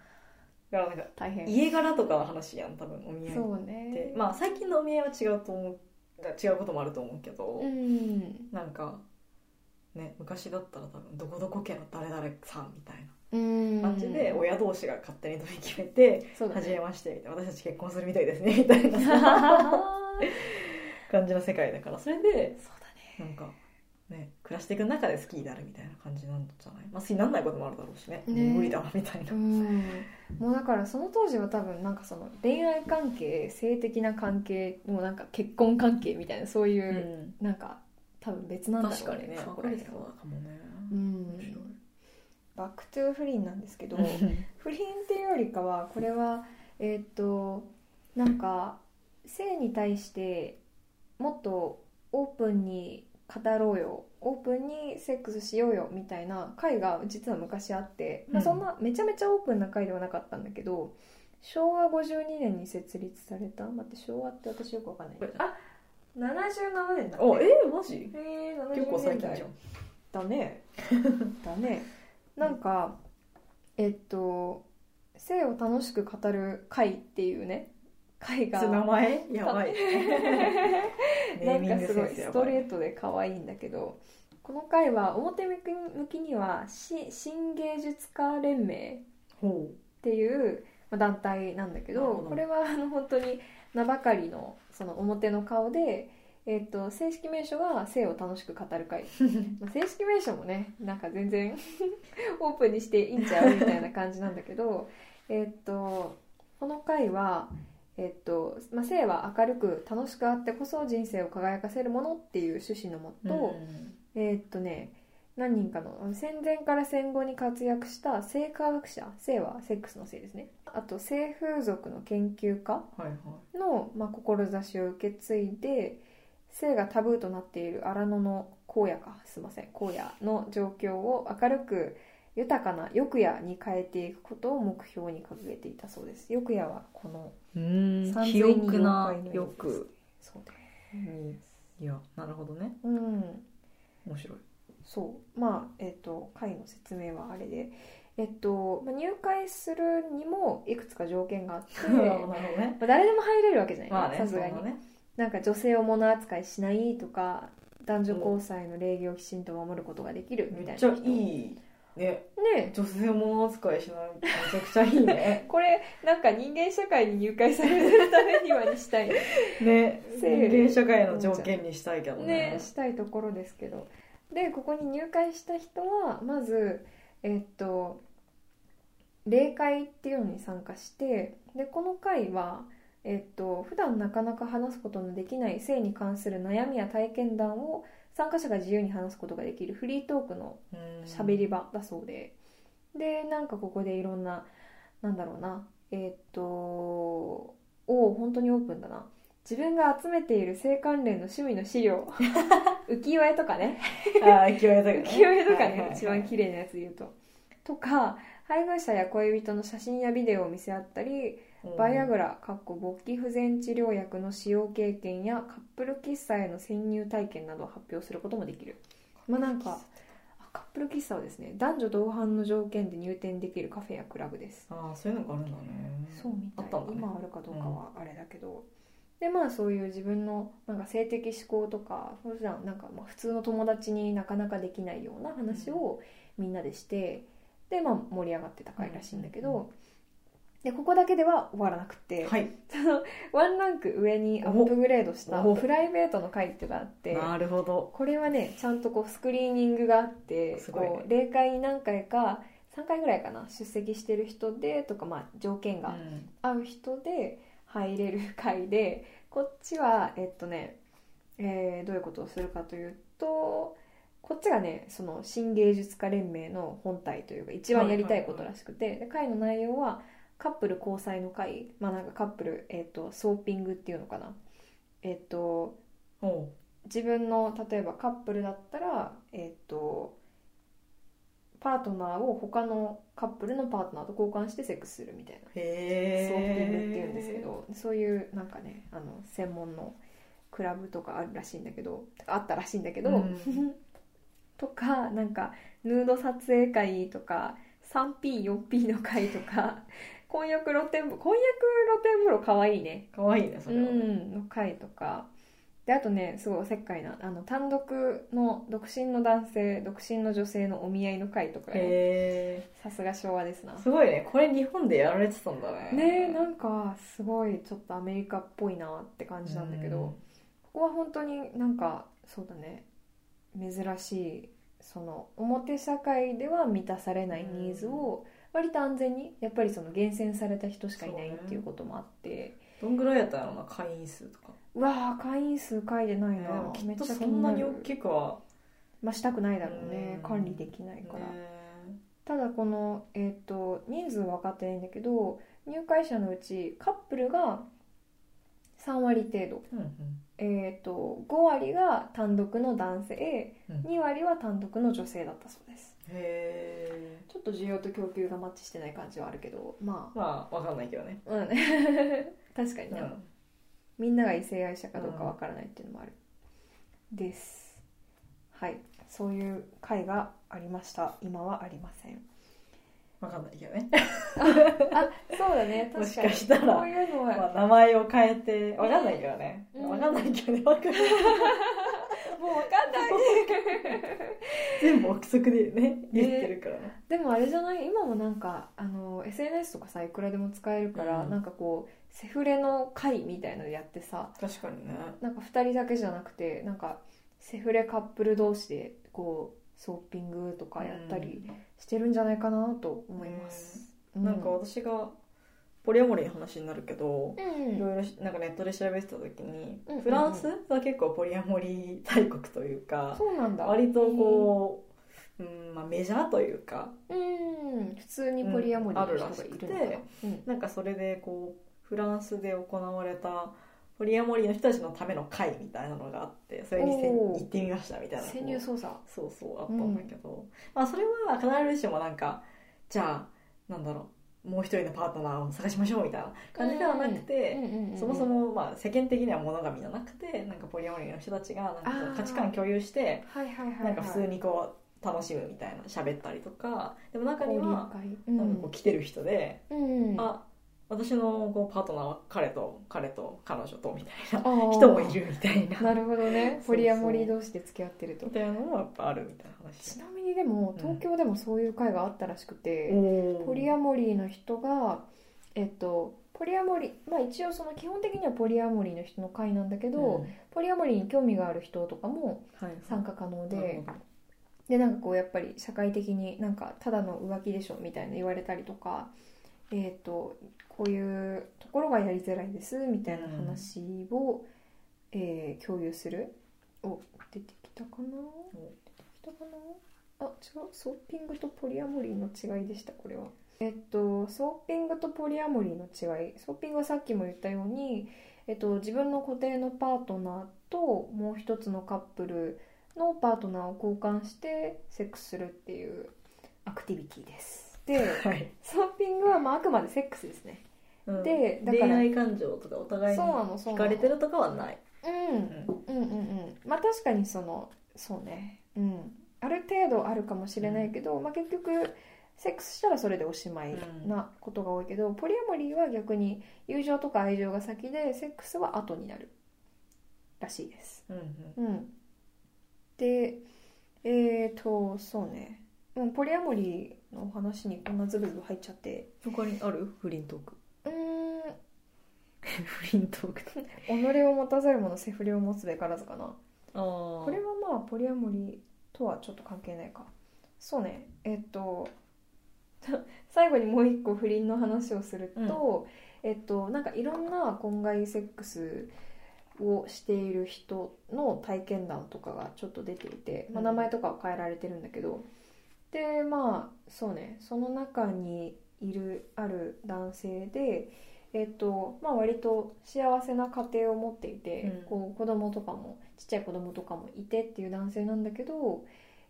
だからなんか大変。家柄とかの話やん多分お見合いそうってね。まあ最近のお見合いは違うと思う違うこともあると思うけど、うん。なんかね昔だったら多分どこどこ家の誰々さんみたいうんな感じで親同士が勝手に取り決めてそうだ初めねましてみたいな。私たち結婚するみたいですねみたいな。さ [LAUGHS] 感じの世界だから。それでそうだね。なんかね暮らしていく中で好きになるみたいな感じなんじゃない？まあ好きにならないこともあるだろうしね。ね。無理だわみたいな。うん。もうだからその当時は多分なんかその恋愛関係性的な関係もなんか結婚関係みたいなそういうう、ん。なんか多分別なんだろう確かにね。分かれてたは。かもね。うん back to 不倫なんですけど不倫っていうよりかはこれはえーっとなんか性に対してもっとオープンに語ろうよオープンにセックスしようよみたいな会が実は昔あって、まあ、うんそんなめちゃめちゃオープンな会ではなかったんだけど昭和52年に設立された待って昭和って私よくわかんない。あ77年だっておえー、マジ？えー、結構70年代。最近じゃん。だね。だねなんかえっと性を楽しく語る会っていうね会が。名前？やばい。ネ [LAUGHS] なんかすごいストレートで可愛いんだけどこの会は表向きにはし新芸術家連盟ほっていうまあ団体なんだけど。これはあの本当に名ばかりのその表の顔で、えっと正式名称が性を楽しく語る会。[LAUGHS] まあ正式名称もねなんか全然 [LAUGHS] オープンにしていいんちゃうみたいな感じなんだけどえっとこの回は、えっとまあ、性は明るく楽しくあってこそ人生を輝かせるものっていう趣旨のもうと、えっとね何人かの戦前から戦後に活躍した性科学者性はセックスの性ですね。あと性風俗の研究家はいはい。の、まあ、志を受け継いで性がタブーとなっている荒野の荒野かすいません。荒野の状況を明るく、豊かな欲夜に変えていくことを目標に掲げていたそうです。欲夜はこのうん三肥千人沃な欲そうでにいやなるほどね。すうん。面白い。そう。まあえっ、と会の説明はあれで。えっと、まあ、入会するにもいくつか条件があって [LAUGHS] なるほどまねあ誰でも入れるわけじゃないまあねさすがに、ねなんか女性を物扱いしないとか男女交際の礼儀をきちんと守ることができるみたいな。めっちゃ人いいね。ね。女性も扱いしないめちゃくちゃいいね。[LAUGHS] これなんか人間社会に入会されるためにはにしたいね。[LAUGHS] せ人間社会の条件にしたいけどね。ねしたいところですけど。でここに入会した人はまずえっと霊会っていうのに参加してでこの会はえっと普段なかなか話すことのできない性に関する悩みや体験談を参加者が自由に話すことができるフリートークのうん。喋り場だそうで。でなんかここでいろんななんだろうなえーっとおお本当にオープンだな。自分が集めている性関連の趣味の資料。[LAUGHS] 浮世絵とかね。あー勢いだけどね。浮世絵とかね、はいはいはい。一番綺麗なやつ言うと。とか配偶者や恋人の写真やビデオを見せ合ったりバイアグラかっこ勃起不全治療薬の使用経験やカップル喫茶への潜入体験などを発表することもできる。まあなんかあカップル喫茶はですね男女同伴の条件で入店できるカフェやクラブです。ああそういうのがあるんだね。そうみたい。たね今あるかどうかはあれだけど、でまあそういう自分のなんか性的思考とか普段なんかまあ普通の友達になかなかできないような話をみんなでしてでまあ盛り上がってた回らしいんだけど、うんうんでここだけでは終わらなくて、はい。そのワンランク上にアップグレードしたプライベートの回っていうのがあってなるほど。これはねちゃんとこうスクリーニングがあってすごい。ねこう霊界に何回か3回ぐらいかな出席してる人でとか、まあ、条件がうん。合う人で入れる回でこっちはえっとね、えーどういうことをするかというとこっちがねその新芸術家連盟の本体というか一番やりたいことらしくて、で会の内容はカップル交際の会まあなんかカップル、えっとソーピングっていうのかな。えっとおう。自分の例えばカップルだったらえっとパートナーを他のカップルのパートナーと交換してセックスするみたいな。ソーピングっていうんですけどそういうなんかねあの専門のクラブとかあるらしいんだけどあったらしいんだけど、うん。[LAUGHS] とかなんかヌード撮影会とか 3P4P の会とか婚約露天風呂婚約露天風呂かわいいね。かわいいねそれはね。うんの回とか。であとねすごいおせっかいなあの単独の独身の男性独身の女性のお見合いの会とかへさすが昭和ですな。えすごいね。これ日本でやられてたんだね。ねえなんかすごいちょっとアメリカっぽいなって感じなんだけど、ここは本当になんかそうだね。珍しいその表社会では満たされないニーズを割と安全にやっぱりその厳選された人しかいないっていうこともあって。どんぐらいやったの？な会員数とか。うわー会員数書いてないな、ねめっちゃそんなに大るきくは。まあしたくないだろうね。うん。管理できないから、ね。ただこの、えー、と人数分かってないんだけど入会者のうちカップルが3割程度。うんうん。えー、と5割が単独の男性うん。2割は単独の女性だったそうですへえちょっと需要と供給がマッチしてない感じはあるけどままあわかんないけどね。あうん。[LAUGHS] 確かにね、うん。みんなが異性愛者かどうかわからないっていうのもある、です。はい。そういう会がありました。今はありません。わかんないけどね。あそうだね。[LAUGHS] 確かに。もしかしたらこういうのは、まあ名前を変えてわかんないけどね。うん。わかんないけどね。わかんないもう分かんない。全部憶測でね言ってるからね。でもあれじゃない？今もなんかあの SNS とかさいくらでも使えるから、うん。なんかこうセフレの会みたいのやってさ確かにね。なんか2人だけじゃなくてなんかセフレカップル同士でこうソーピングとかやったりしてるんじゃないかなと思います、うんなんか私がポリアモリーの話になるけどうん。いろいろしなんかネットで調べてた時にうんフランスは結構ポリアモリー大国というかそうなんだ。割とこう、うんまあ、メジャーというかうん。普通にポリアモリーの人がいるのか。な、うん。なんかそれでこうフランスで行われたポリアモリーの人たちのための会みたいなのがあってそれに行ってみましたみたいな潜入捜査。そうそうあったんだけど、まあそれは必ずしもなんかじゃあなんだろうもう一人のパートナーを探しましょうみたいな感じではなくて、そもそもまあ世間的には物神じゃなくてなんかポリアモリーの人たちがなんか価値観共有してなんか普通にこう楽しむみたいな喋ったりとか。でも中には会。なん。かこう来てる人で、うんうん。あ私のこうパートナーは彼と彼と彼女とみたいな人もいるみたいな。なるほどね。ポリアモリー同士で付き合ってると。みたいなのもやっぱあるみたいな話。ちなみにでもうん東京でもそういう会があったらしくて、おポリアモリーの人がえっとポリアモリーまあ一応その基本的にはポリアモリーの人の会なんだけど、うん。ポリアモリーに興味がある人とかもはい参加可能なるでほど。でなんかこうやっぱり社会的になんかただの浮気でしょみたいな言われたりとかえっとこういうところがやりづらいですみたいな話を、えー共有する。お出てきたかな？出てきたかな？あ違う。ソーピングとポリアモリーの違いでしたこれは。えっとソーピングとポリアモリーの違い。ソーピングはさっきも言ったように、えっと、自分の固定のパートナーともう一つのカップルのパートナーを交換してセックスするっていうアクティビティです。で [LAUGHS] はいまああくまでセックスですね。うん。でだから恋愛感情とかお互いにそうなのそうなの。惹かれてるとかはない。うん。うん。うんうんまあ確かにそのそうね。うん。ある程度あるかもしれないけど、まあ、結局セックスしたらそれでおしまいなことが多いけど、ポリアモリーは逆に友情とか愛情が先でセックスは後になるらしいです。うんうん。うん。でえーとそうね。もうポリアモリーのお話にこんなズブズブ入っちゃって。他にある？不倫トーク。うーん。[LAUGHS] 不倫トーク。己を持たざる者セフレを持つべからずかな。ああこれはまあポリアモリーとはちょっと関係ないか。そうね。えっと [LAUGHS] 最後にもう一個不倫の話をすると、えっとなんかいろんな婚外セックスをしている人の体験談とかがちょっと出ていて、まあ、うん。名前とかは変えられてるんだけど、でまあそうねその中にいるある男性でえっとまあ割と幸せな家庭を持っていて、うん。こう子供とかもちっちゃい子供とかもいてっていう男性なんだけど、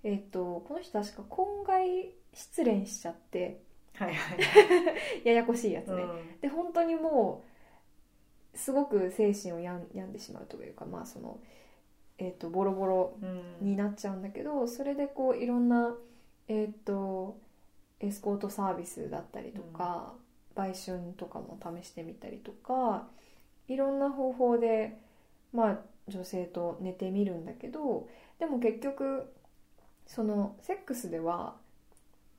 えっとこの人確か婚外失恋しちゃってはいはい。[LAUGHS] ややこしいやつね、うん。で本当にもうすごく精神を病んでしまうというかまあその、えっとボロボロうん。になっちゃうんだけどそれでこういろんなえっ、とエスコートサービスだったりとか、売春とかも試してみたりとかいろんな方法でまあ女性と寝てみるんだけどでも結局そのセックスでは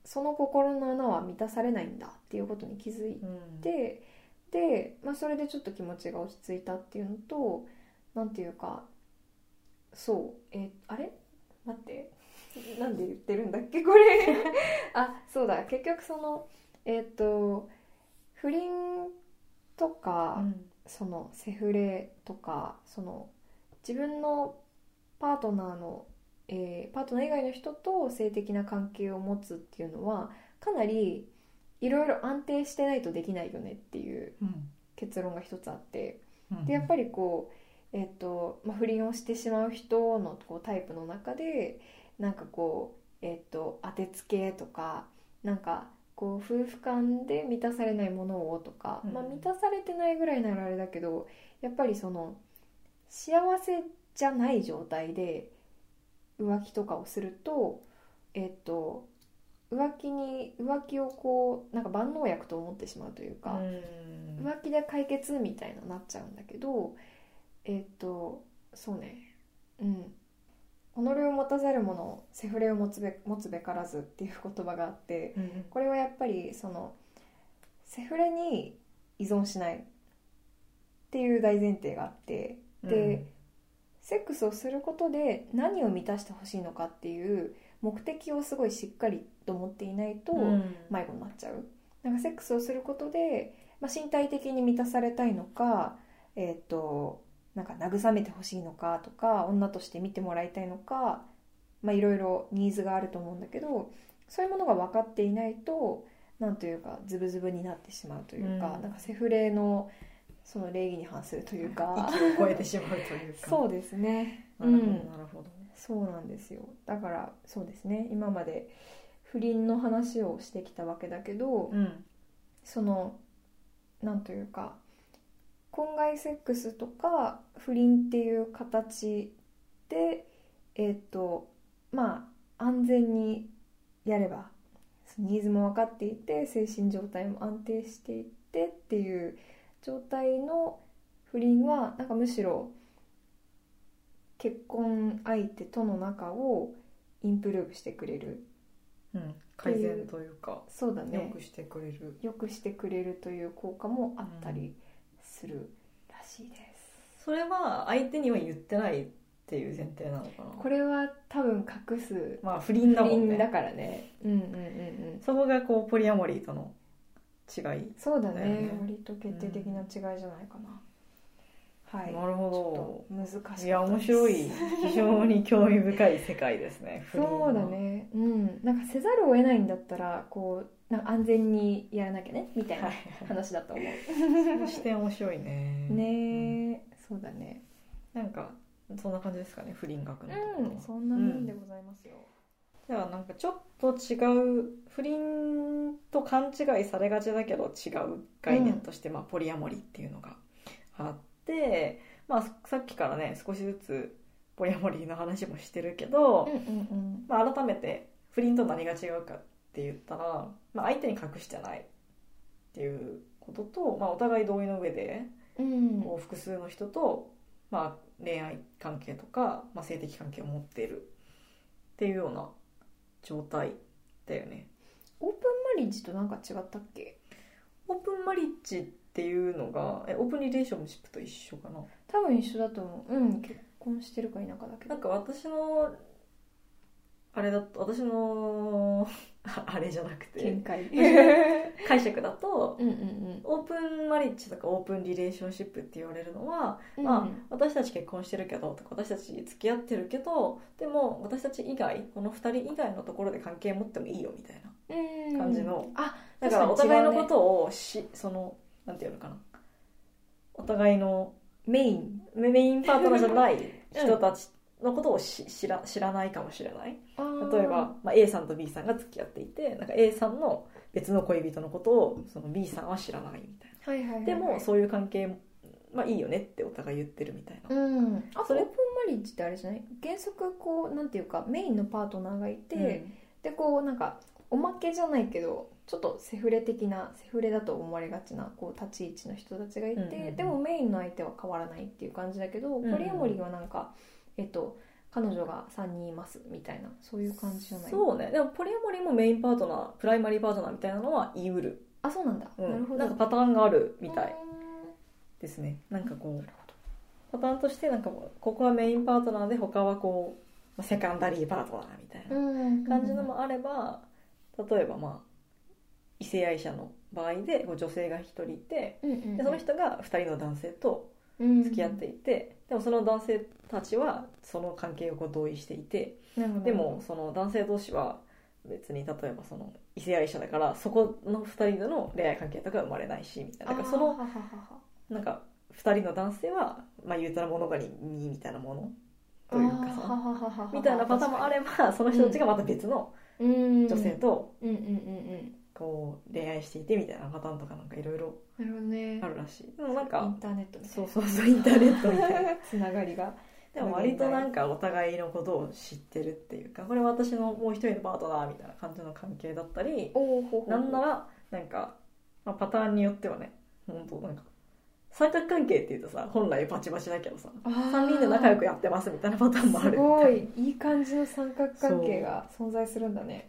その心の穴は満たされないんだっていうことに気づいうん。でで、まあ、それでちょっと気持ちが落ち着いたっていうのとなんていうかそうえあれ？待ってなんで言ってるんだっけこれ。あそうだ。結局そのえっ、と不倫とか、うん。そのセフレとかその自分のパートナーの、えーパートナー以外の人と性的な関係を持つっていうのはかなりいろいろ安定してないとできないよねっていううん。結論が一つあって。うん。でやっぱりこう、えっとまあ、不倫をしてしまう人のこうタイプの中でなんかこう、えっと当てつけとかなんかこう夫婦間で満たされないものをとか、うんまあ、満たされてないぐらいならあれだけどやっぱりその幸せじゃない状態で浮気とかをするとえっと浮気に浮気をこうなんか万能薬と思ってしまうというか、うん。浮気で解決みたいななっちゃうんだけどえっ、とそうね。うん己を持たざる者セフレを持つべ持つべからずっていう言葉があってうんこれはやっぱりそのセフレに依存しないっていう大前提があってで、セックスをすることで何を満たしてほしいのかっていう目的をすごいしっかりと持っていないと、うん。迷子になっちゃう。なんかセックスをすることで、まあ、身体的に満たされたいのかえっ、となんか慰めてほしいのかとか女として見てもらいたいのかまあいろいろニーズがあると思うんだけどそういうものが分かっていないとなんというかズブズブになってしまうというか、うん。なんかセフレのその礼儀に反するというか超えてしまうというか。[LAUGHS] そうですね。なるほどうん。なるほど、そうなんですよ。だからそうですね。今まで不倫の話をしてきたわけだけど、うん。そのなんというか婚外セックスとか不倫っていう形でえっ、とまあ安全にやればニーズも分かっていて精神状態も安定していてっていう状態の不倫はなんかむしろ結婚相手との仲をインプルーブしてくれる。うん、改善というかそうだね。良くしてくれる。良くしてくれるという効果もあったりするらしいです、それは相手には言ってないっていう前提なのかな？これは多分隠すまあ不倫だ不もんね。倫だからね。うんうんうんうん。そこがこうポリアモリーとの違い、そうだね。割と決定的な違いじゃないかな、はい。なるほちょっと難しかったです。どいや面白い。非常に興味深い世界ですね。[LAUGHS] そうだね。うん。なんかせざるを得ないんだったらこうなんか安全にやらなきゃねみたいなはい。話だと思う。その視点面白いね。ねえそうだね。うんなんかそんな感じですかね不倫学のうんそんなもんでございますよ、じゃあなんかちょっと違う不倫と勘違いされがちだけど違う概念として、まあ、ポリアモリーっていうのがあって、まあ、さっきからね少しずつポリアモリーの話もしてるけど、うんうんうん。まあ、改めて不倫と何が違うかって言ったら、まあ、相手に隠してないっていうことと、まあ、お互い同意の上でうん。こう複数の人と、まあ、恋愛関係とか、まあ、性的関係を持っているっていうような状態だよね。オープンマリッジとなんか違ったっけ？オープンマリッジっていうのがえオープンリレーションシップと一緒かな？多分一緒だと思う。うん結婚してるか否かだけど。なんか私のあれだと私のあ [LAUGHS] あれじゃなくて。見解。[LAUGHS] 解釈だとうんうんオープンマリッジとかオープンリレーションシップって言われるのは、うんまあ、私たち結婚してるけどとか私たち付き合ってるけどでも私たち以外この2人以外のところで関係持ってもいいよみたいなうん。感じの。あだからお互いのこととをしそのなんていうのかな。お互いのメインメメインパートナーじゃない [LAUGHS] 人たちのことをし知ら知らないかもしれない。例えば、まあ、A さんと B さんが付き合っていてなんか A さんの別の恋人のことをその B さんは知らないみたいはいはいはいなでもそういう関係まあいいよねってお互い言ってるみたいな、うん。あそれ？オープンマリッジってあれじゃない？原則こうなんていうかメインのパートナーがいて、でこうなんかおまけじゃないけどちょっとセフレ的なセフレだと思われがちなこう立ち位置の人たちがいて、うんうんうんでもメインの相手は変わらないっていう感じだけど、んうんポリアモリーはなんかえっと彼女が3人いますみたいなそういう感じじゃない？そうね。でもポリアモリーもメインパートナープライマリーパートナーみたいなのは言いうる、あそうなんだ、うん、なるほど。なんかパターンがあるみたい。うですね。なんかこうパターンとしてなんかここはメインパートナーで他はこうまあセカンダリーパートナーみたいどなうん。感じのもあれば例えばまあ異性愛者の場合でこう女性が1人いてでその人が2人の男性と付き合っていてでもその男性たちはその関係をこう同意していてでもその男性同士は別に例えばその異性愛者だからそこの2人での恋愛関係とか生まれないしみたいな。だからそのなんか2人の男性は、まあ、言うたら物がにみたいなもの。というかさ。みたいなパターンもあればその人たちがまた別の女女性とこう恋愛していてみたいなパターンとかなんかいろいろあるらしい。でもなんイかンターネットそうなそうそうインターネットみたいな。[LAUGHS] つながりがでも割となんかお互いのことを知ってるっていうかこれ私のもう一人のパートナーみたいな感じの関係だったりおおほほなんならなんか、まあ、パターンによってはね本当なんか三角関係っていうとさ本来バチバチだけどさ3 3人で仲良くやってますみたいなパターンもあるすごい。いい感じの三角関係が存在するんだね。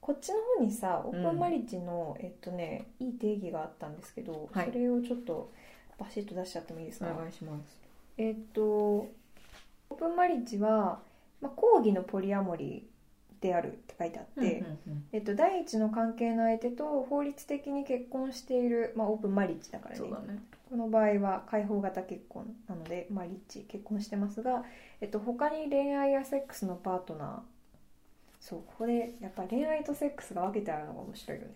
こっちの方にさオープンマリッジの、えっとねいい定義があったんですけど、はい。それをちょっとバシッと出しちゃってもいいですか、お願いします。えっとオープンマリッジは、まあ、講義のポリアモリーであるって書いてあって、うんうんうん。えっと、第一の関係の相手と法律的に結婚している、まあ、オープンマリッジだからね。そうだね。この場合は開放型結婚なので、まあ、リッチ結婚してますが、えっと、他に恋愛やセックスのパートナー。そうここでやっぱ恋愛とセックスが分けてあるのが面白いよね。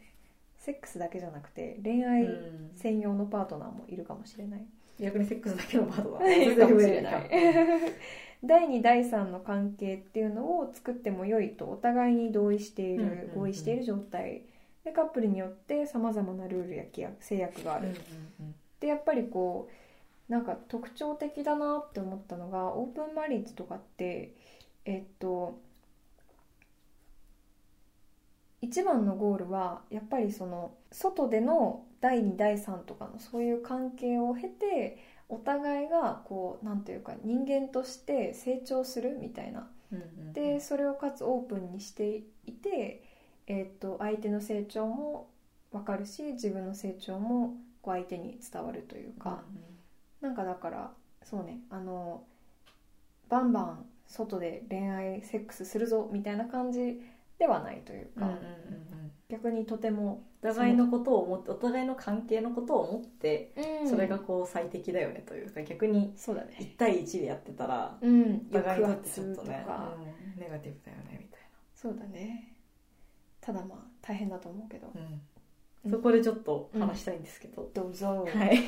セックスだけじゃなくて恋愛専用のパートナーもいるかもしれない、逆にセックスだけのパートかもしれない。[LAUGHS] 第2第3の関係っていうのを作っても良いとお互いに同意している、合意している状態。でカップルによってさまざまなルールや規約制約がある、でやっぱりこうなんか特徴的だなって思ったのがオープンマリッジとかってえっと一番のゴールはやっぱりその外での第2第3とかのそういう関係を経てお互いがこうなんていうか人間として成長するみたいな。でそれをかつオープンにしていて、えー、と相手の成長も分かるし自分の成長もこう相手に伝わるというか、なんかだからそうねあのバンバン外で恋愛セックスするぞみたいな感じではないというか、逆にとてもお互いのことを思ってお互いの関係のことを思って、それがこう最適だよねというか逆にそうだね。1対1でやってたらうん。お互いにってちょっ圧ととねか、うんネガティブだよねみたいそうだね。ただまあ大変だと思うけど、な、うん。そこでちょっと話したいんですけど、どうぞ。はい。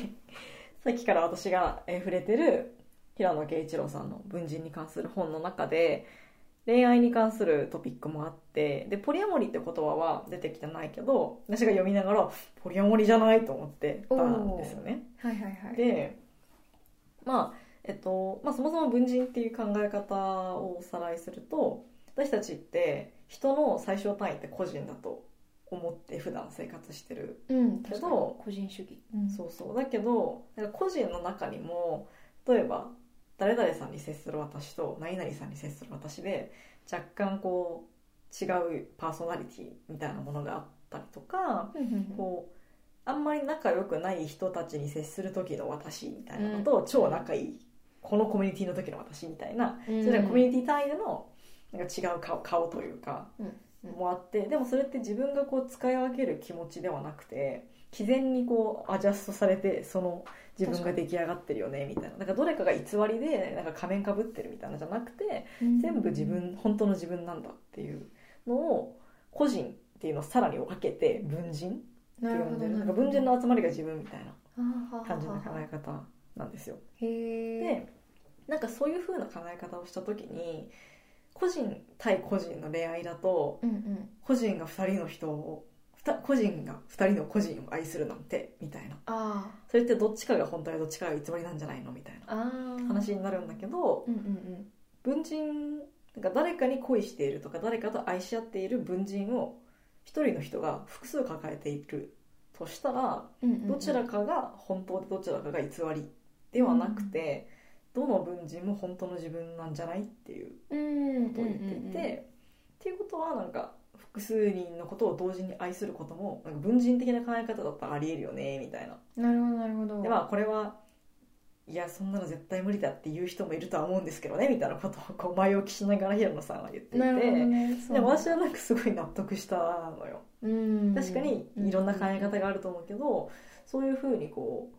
[LAUGHS] さっきから私がえー触れてる平野啓一郎さんの文人に関する本の中で恋愛に関するトピックもあってでポリアモリって言葉は出てきてないけど私が読みながらポリアモリじゃないと思ってたんですよね。はいはいはい。でまあえっとまあ、そもそも文人っていう考え方をおさらいすると私たちって人の最小単位って個人だと思って普段生活してる。うんけど確かに。個人主義、うん。そうそう。だけど個人の中にも例えば誰々さんに接する私と何々さんに接する私で若干こう違うパーソナリティみたいなものがあったりとかうんうんうん。こうあんまり仲良くない人たちに接する時の私みたいなのと、超仲いいこのコミュニティの時の私みたいな、うん。それはコミュニティ単位でのなんか違う顔顔というか、うん。もあってでもそれって自分がこう使い分ける気持ちではなくて毅然にこうアジャストされてその自分が出来上がってるよねみたいな。なんかどれかが偽りでなんか仮面かぶってるみたいな。のじゃなくて全部自分本当の自分なんだっていうのを個人っていうのをさらに分けて文人って呼んでる。なんか文人の集まりが自分みたいな感じの考え方なんですよ。でなんかそういう風な考え方をした時に個人対個人の恋愛だとうんうん。個人が2人の人を個人が2人の個人を愛するなんてみたいな。あそれってどっちかが本当はどっちかが偽りなんじゃないの？みたいなあああ話になるんだけどうんうん文人なんか誰かに恋しているとか誰かと愛し合っている文人を一人の人が複数抱えているとしたらうんうんうん。どちらかが本当でどちらかが偽りではなくて、どの文人も本当の自分なんじゃないっていううんことを言っていて、っていうことはなんか複数人のことを同時に愛することもなんか文人的な考え方だったらありえるよねみたいな。なるほどなるほど。でまあこれはいやそんなの絶対無理だっていう人もいるとは思うんですけどねみたいなことをこう前置きしながら平野さんは言っていて。ねでも私はなんかすごい納得したのよ。うん。確かにいろんな考え方があると思うけどそういうふうにこ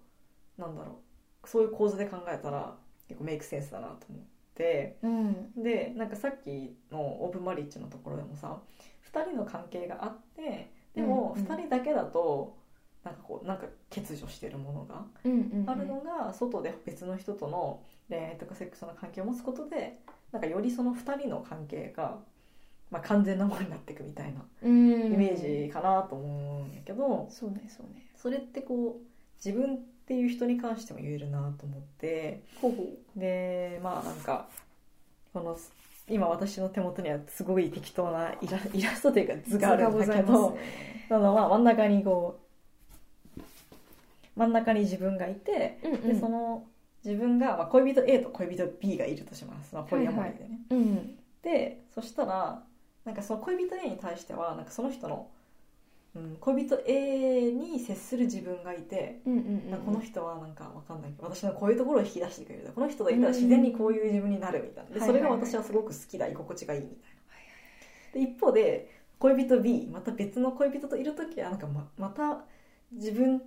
うなんだろうそういう構図で考えたら結構メイクセンスだなと思って。うん。でなんかさっきのオープンマリッジのところでもさ2人の関係があってでもうん。うん2人だけだとなんかこうなんか欠如してるものがあるのが外で別の人との恋愛とかセックスの関係を持つことでなんかよりその2人の関係が、まあ、完全なものになっていくみたいなうん。イメージかなと思うんやけどそうねそうね。それってこう自分っていう人に関しても言えるなと思ってでまあなんかこの今私の手元にはすごい適当なイライラストというか図があるんだけどそのまあ真ん中にこう真ん中に自分がいてうんうん。でその自分が、まあ、恋人 A と恋人 B がいるとします、まあ、ポリアモリーでね、うん。でそしたらなんかその恋人 A に対してはなんかその人の、うん、恋人 A に接する自分がいて、うんうんなんかこの人はなんかわかんないけど私のこういうところを引き出してくれる。この人がいたら自然にこういう自分になるみたいな。でうんそれが私はすごく好きだ居心地がいいみたいな。で一方で恋人 B また別の恋人といる時はなんかままた自分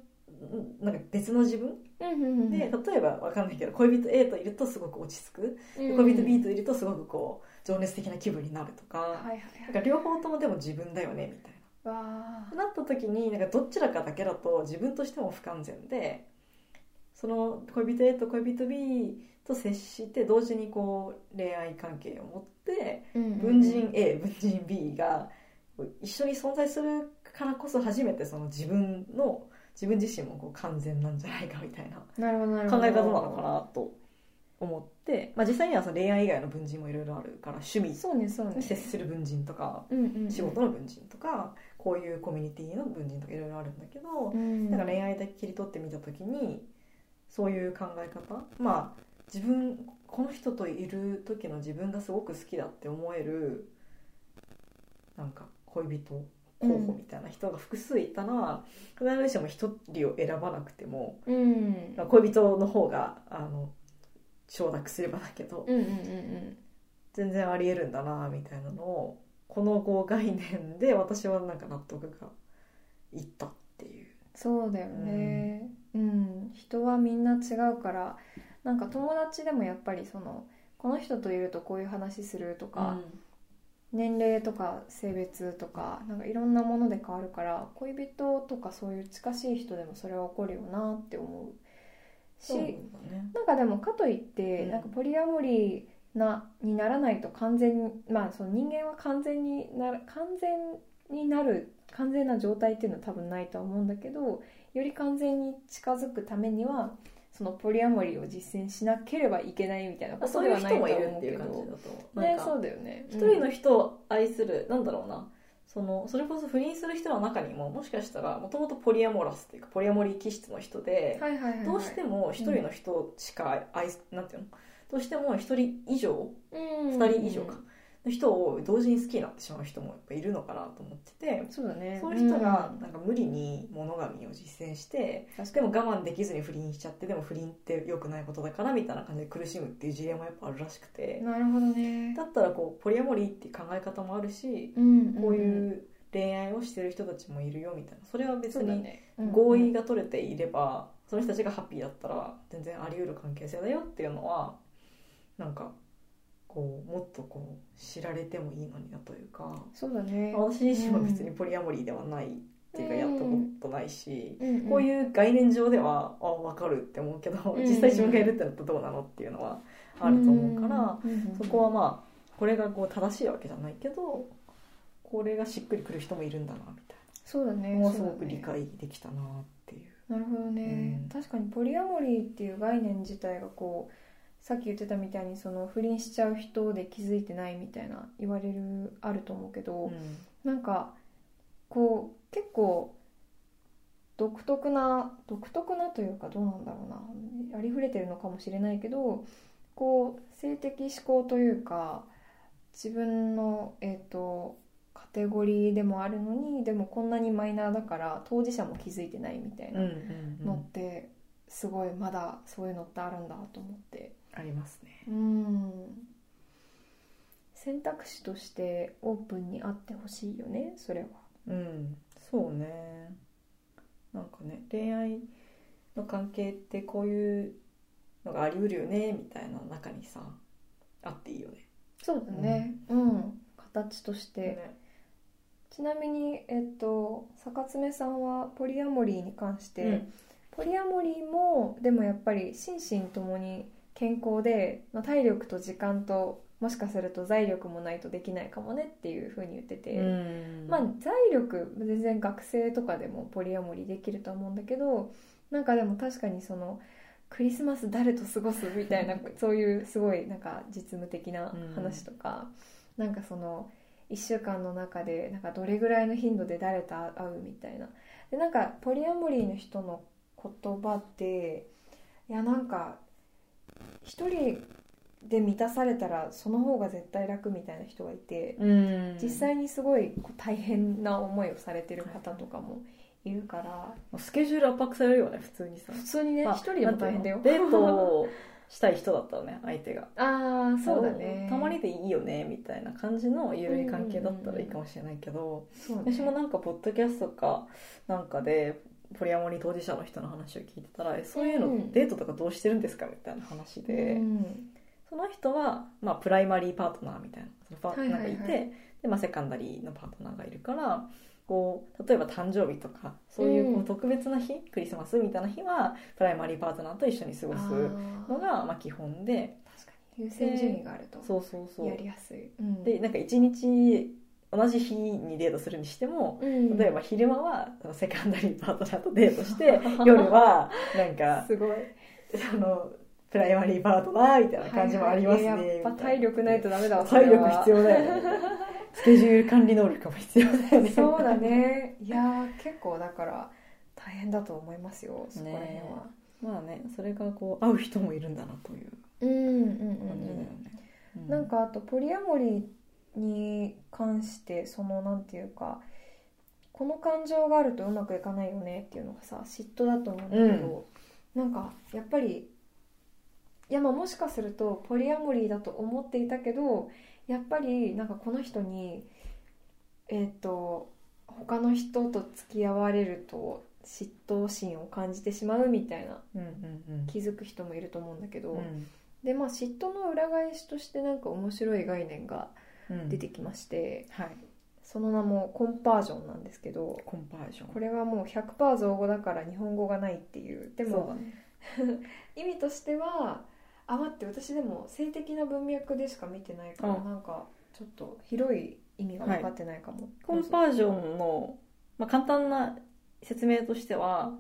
なんか別の自分？うんうんうんで例えばわかんないけど恋人 A といるとすごく落ち着く。でうん恋人 B といるとすごくこう情熱的な気分になるとか、はいはいはい。なんか両方ともでも自分だよねみたいわなった時になんかどちらかだけだと自分としても不完全でその恋人 A と恋人 B と接して同時にこう恋愛関係を持って文人 A 文人 B が一緒に存在するからこそ初めてその自分の自分自身もこう完全なんじゃないかみたいな考え方なのかなと思って、まあ、実際にはその恋愛以外の文人もいろいろあるから趣味に接する文人とかうんうんうん。仕事の文人とかこういうコミュニティの文人とかいろいろあるんだけどうん。なんか恋愛だけ切り取ってみた時にそういう考え方まあ自分この人といる時の自分がすごく好きだって思えるなんか恋人候補みたいな人が複数いたら、必ずしも一人を選ばなくてもうん。まあ恋人の方があの承諾すればだけどうんうんうんうん。全然ありえるんだなみたいなのをこのこう概念で私はなんか納得がいったっていう。そうだよね。うん、人はみんな違うからなんか友達でもやっぱりそのこの人といるとこういう話するとか、年齢とか性別とかなんかいろんなもので変わるから恋人とかそういう近しい人でもそれは起こるよなって思うし。そうだね。なんかでもかといって、うん。なんかポリアモリーなにならないと完全にまあその人間は完全になる完全になる完全な状態っていうのは多分ないとは思うんだけどより完全に近づくためにはそのポリアモリーを実践しなければいけないみたいなことではないとは人もいる思うけどっていう感じだと思う。ねそうだよね。一人の人を愛する、なんだろうな。そのそれこそ不倫する人の中にももしかしたらもともとポリアモラスっていうかポリアモリー気質の人で、どうしても一人の人しか愛す、なんていうの？どうしても一人以上うん。二人以上か。の人を同時に好きになってしまう人もやっぱいるのかなと思っててそうだね。そういう人がうん。なんか無理にモノガミを実践して確かに。でも我慢できずに不倫しちゃってでも不倫って良くないことだからみたいな感じで苦しむっていう事例もやっぱあるらしくてなるほどね。だったらこうポリアモリーっていう考え方もあるしうんこういう恋愛をしてる人たちもいるよみたいな。それは別に合意が取れていればその人たちがハッピーだったら全然あり得る関係性だよっていうのはなんかこうもっとこう知られてもいいのになというか。そうだね。私自身は別にポリアモリーではないっていうかうんやったことないし、うんこういう概念上ではあ分かるって思うけど、うん実際自分がやるってなったらどうなのっていうのはあると思うから、うんうんそこはまあこれがこう正しいわけじゃないけどこれがしっくりくる人もいるんだなみたいそうだね。なのはすごく理解できたなっていう。なるほどね、うん。確かにポリアモリーっていう概念自体がこうさっき言ってたみたいにその不倫しちゃう人で気づいてないみたいな言われるあると思うけど、なんかこう結構独特な独特なというかどうなんだろうな。ありふれてるのかもしれないけどこう性的思考というか自分のえっ、とカテゴリーでもあるのにでもこんなにマイナーだから当事者も気づいてないみたいなうんうん。のってすごいまだそういうのってあるんだと思ってありますね。うん。選択肢としてオープンにあってほしいよねそれは。うん、そうね。なんかね、恋愛の関係ってこういうのがあり得るよねみたいな中にさ、あっていいよね。そうだね。うん、形として、ね。ちなみにえっと坂爪さんはポリアモリーに関して、うん。ポリアモリーもでもやっぱり心身ともに健康で、まあ、体力と時間ともしかすると財力もないとできないかもねっていうふうに言ってて、うん。まあ財力全然学生とかでもポリアモリーできると思うんだけどなんかでも確かにそのクリスマス誰と過ごすみたいなそういうすごいなんか実務的な話とか、なんかその1週間の中でなんかどれぐらいの頻度で誰と会うみたいな。でなんかポリアモリーの人の言葉っていやなんか一人で満たされたらその方が絶対楽みたいな人がいて。うん。実際にすごい大変な思いをされてる方とかもいるからスケジュール圧迫されるよね普通にさ。普通にねまあ一人でも大変だよデートをしたい人だったらね相手が。[LAUGHS] ああそうだね。たまにでいいよねみたいな感じの緩い関係だったらいいかもしれないけど、そうね。私もなんかポッドキャストかなんかでポリアモリー当事者の人の話を聞いてたらえそういうの、うん。デートとかどうしてるんですかみたいな話で、うん。その人は、まあ、プライマリーパートナーみたいなそのパはいはいはいなんかい。て、でまあ、セカンダリーのパートナーがいるからこう例えば誕生日とかそういうこううん。特別な日、クリスマスみたいな日はプライマリーパートナーと一緒に過ごすのがまあ基本で確かに。優先順位があるとそうそうそう。やりやすい、うん。でなんか一日同じ日にデートするにしてもうん。例えば昼間はセカンダリーパートナーとデートして [LAUGHS] 夜はなんかすごい。そのプライマリーパートナーみたいな感じもありますね、はいはいやっぱ体力ないとダメだわ体力必要要だよね。スケジュール管理能力も必要だよね。そうだね。いやー結構だから大変だと思いますよそこら辺は、まあねそれがこう会う人もいるんだなといううんうんうん感じだよね、うん。なんかあとポリアモリーに関してそのなんていうかこの感情があるとうまくいかないよねっていうのがさ嫉妬だと思うんだけど、なんかやっぱりいやまあもしかするとポリアモリーだと思っていたけどやっぱりなんかこの人にえっ、と他の人と付き合われると嫉妬心を感じてしまうみたいなうんうん気づく人もいると思うんだけど、うん。でまあ嫉妬の裏返しとしてなんか面白い概念がうん出てきまして、はい。その名もコンパージョンなんですけどコンパージョン。これはもう100%造語だから日本語がないっていう。でもね。[LAUGHS] 意味としてはあ待って私でも性的な文脈でしか見てないからあなんかちょっと広い意味が分かってないかも、コンパージョンの、まあ、簡単な説明としては、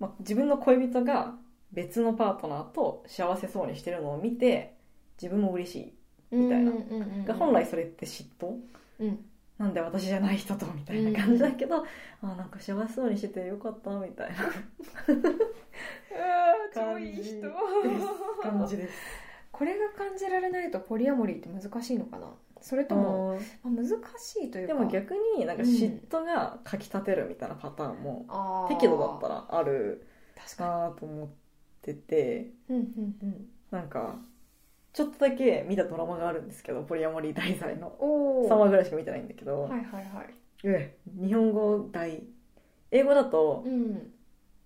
まあ、自分の恋人が別のパートナーと幸せそうにしてるのを見て自分も嬉しいみたいな。うんうんうんうんが本来それって嫉妬？うん。なんで私じゃない人とみたいな感じだけど、あなんか幸せそうにしててよかったみたいな。超いい人。感じです。これが感じられないとポリアモリーって難しいのかな？それとも、まあ、難しいというか。でも逆になんか嫉妬がかきたてるみたいなパターンも適度だったらある確かなと思ってて。にうんうんうん。なんかちょっとだけ見たドラマがあるんですけどポリアモリー題材の。おお3話ぐらいしか見てないんだけど、はいはいはい。え日本語題。英語だとうん。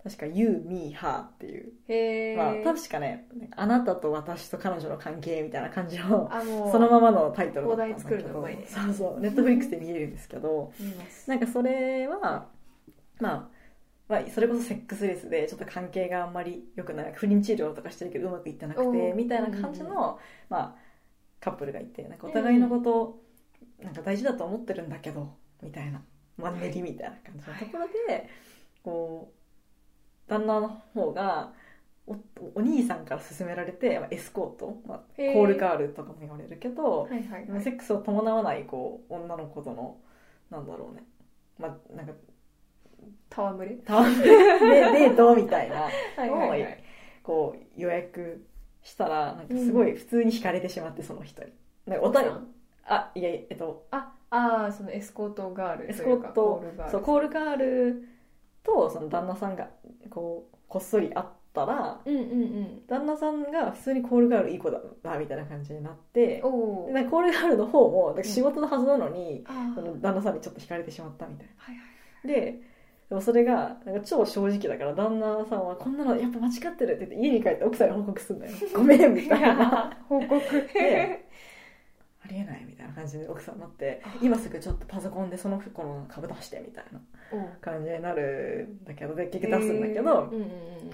確か「You, Me, Her」っていう、まあ、確かね「あなたと私と彼女の関係」みたいな感じのあのそのままのタイトルだったんだけ放題作るのどね。そうそう。ネットフリックスで見えるんですけど。なんかそれは、まあ、まあそれこそセックスレスでちょっと関係があんまり良くない。不妊治療とかしてるけどうまくいってなくてみたいな感じの、うんまあ、カップルがいてなんかお互いのことをなんか大事だと思ってるんだけどみたいな。マンネリみたいな感じのところで、こう旦那の方がおお兄さんから勧められて、まあ、エスコート、まあ、コールガールとかも言われるけど、はいはいはい。セックスを伴わないこう女の子とのなんだろうね。まあなんか戯れ？たでデートみたいな。はいはいはい。こう予約したらなんかすごい普通に惹かれてしまってその人に。なんかお互いあいやえっとああーそのエスコートガールエスコートというかコールガール。そうコールガールとその旦那さんがこうこっそり会ったらうんうんうん。旦那さんが普通にコールガールいい子だなみたいな感じになっておおでなんかコールガールの方もなんか仕事のはずなのに、あー。その旦那さんにちょっと惹かれてしまったみたいな。はいはい。ででもそれがなんか超正直だから旦那さんはこんなのやっぱ間違ってるって言って家に帰って奥さんに報告するんだよ。[LAUGHS] ごめんみたいな。報告。[LAUGHS] でありえないみたいな感じで奥さんになってあ。今すぐちょっとパソコンでその子の株出してみたいな感じになるんだけどで結局出すんだけど、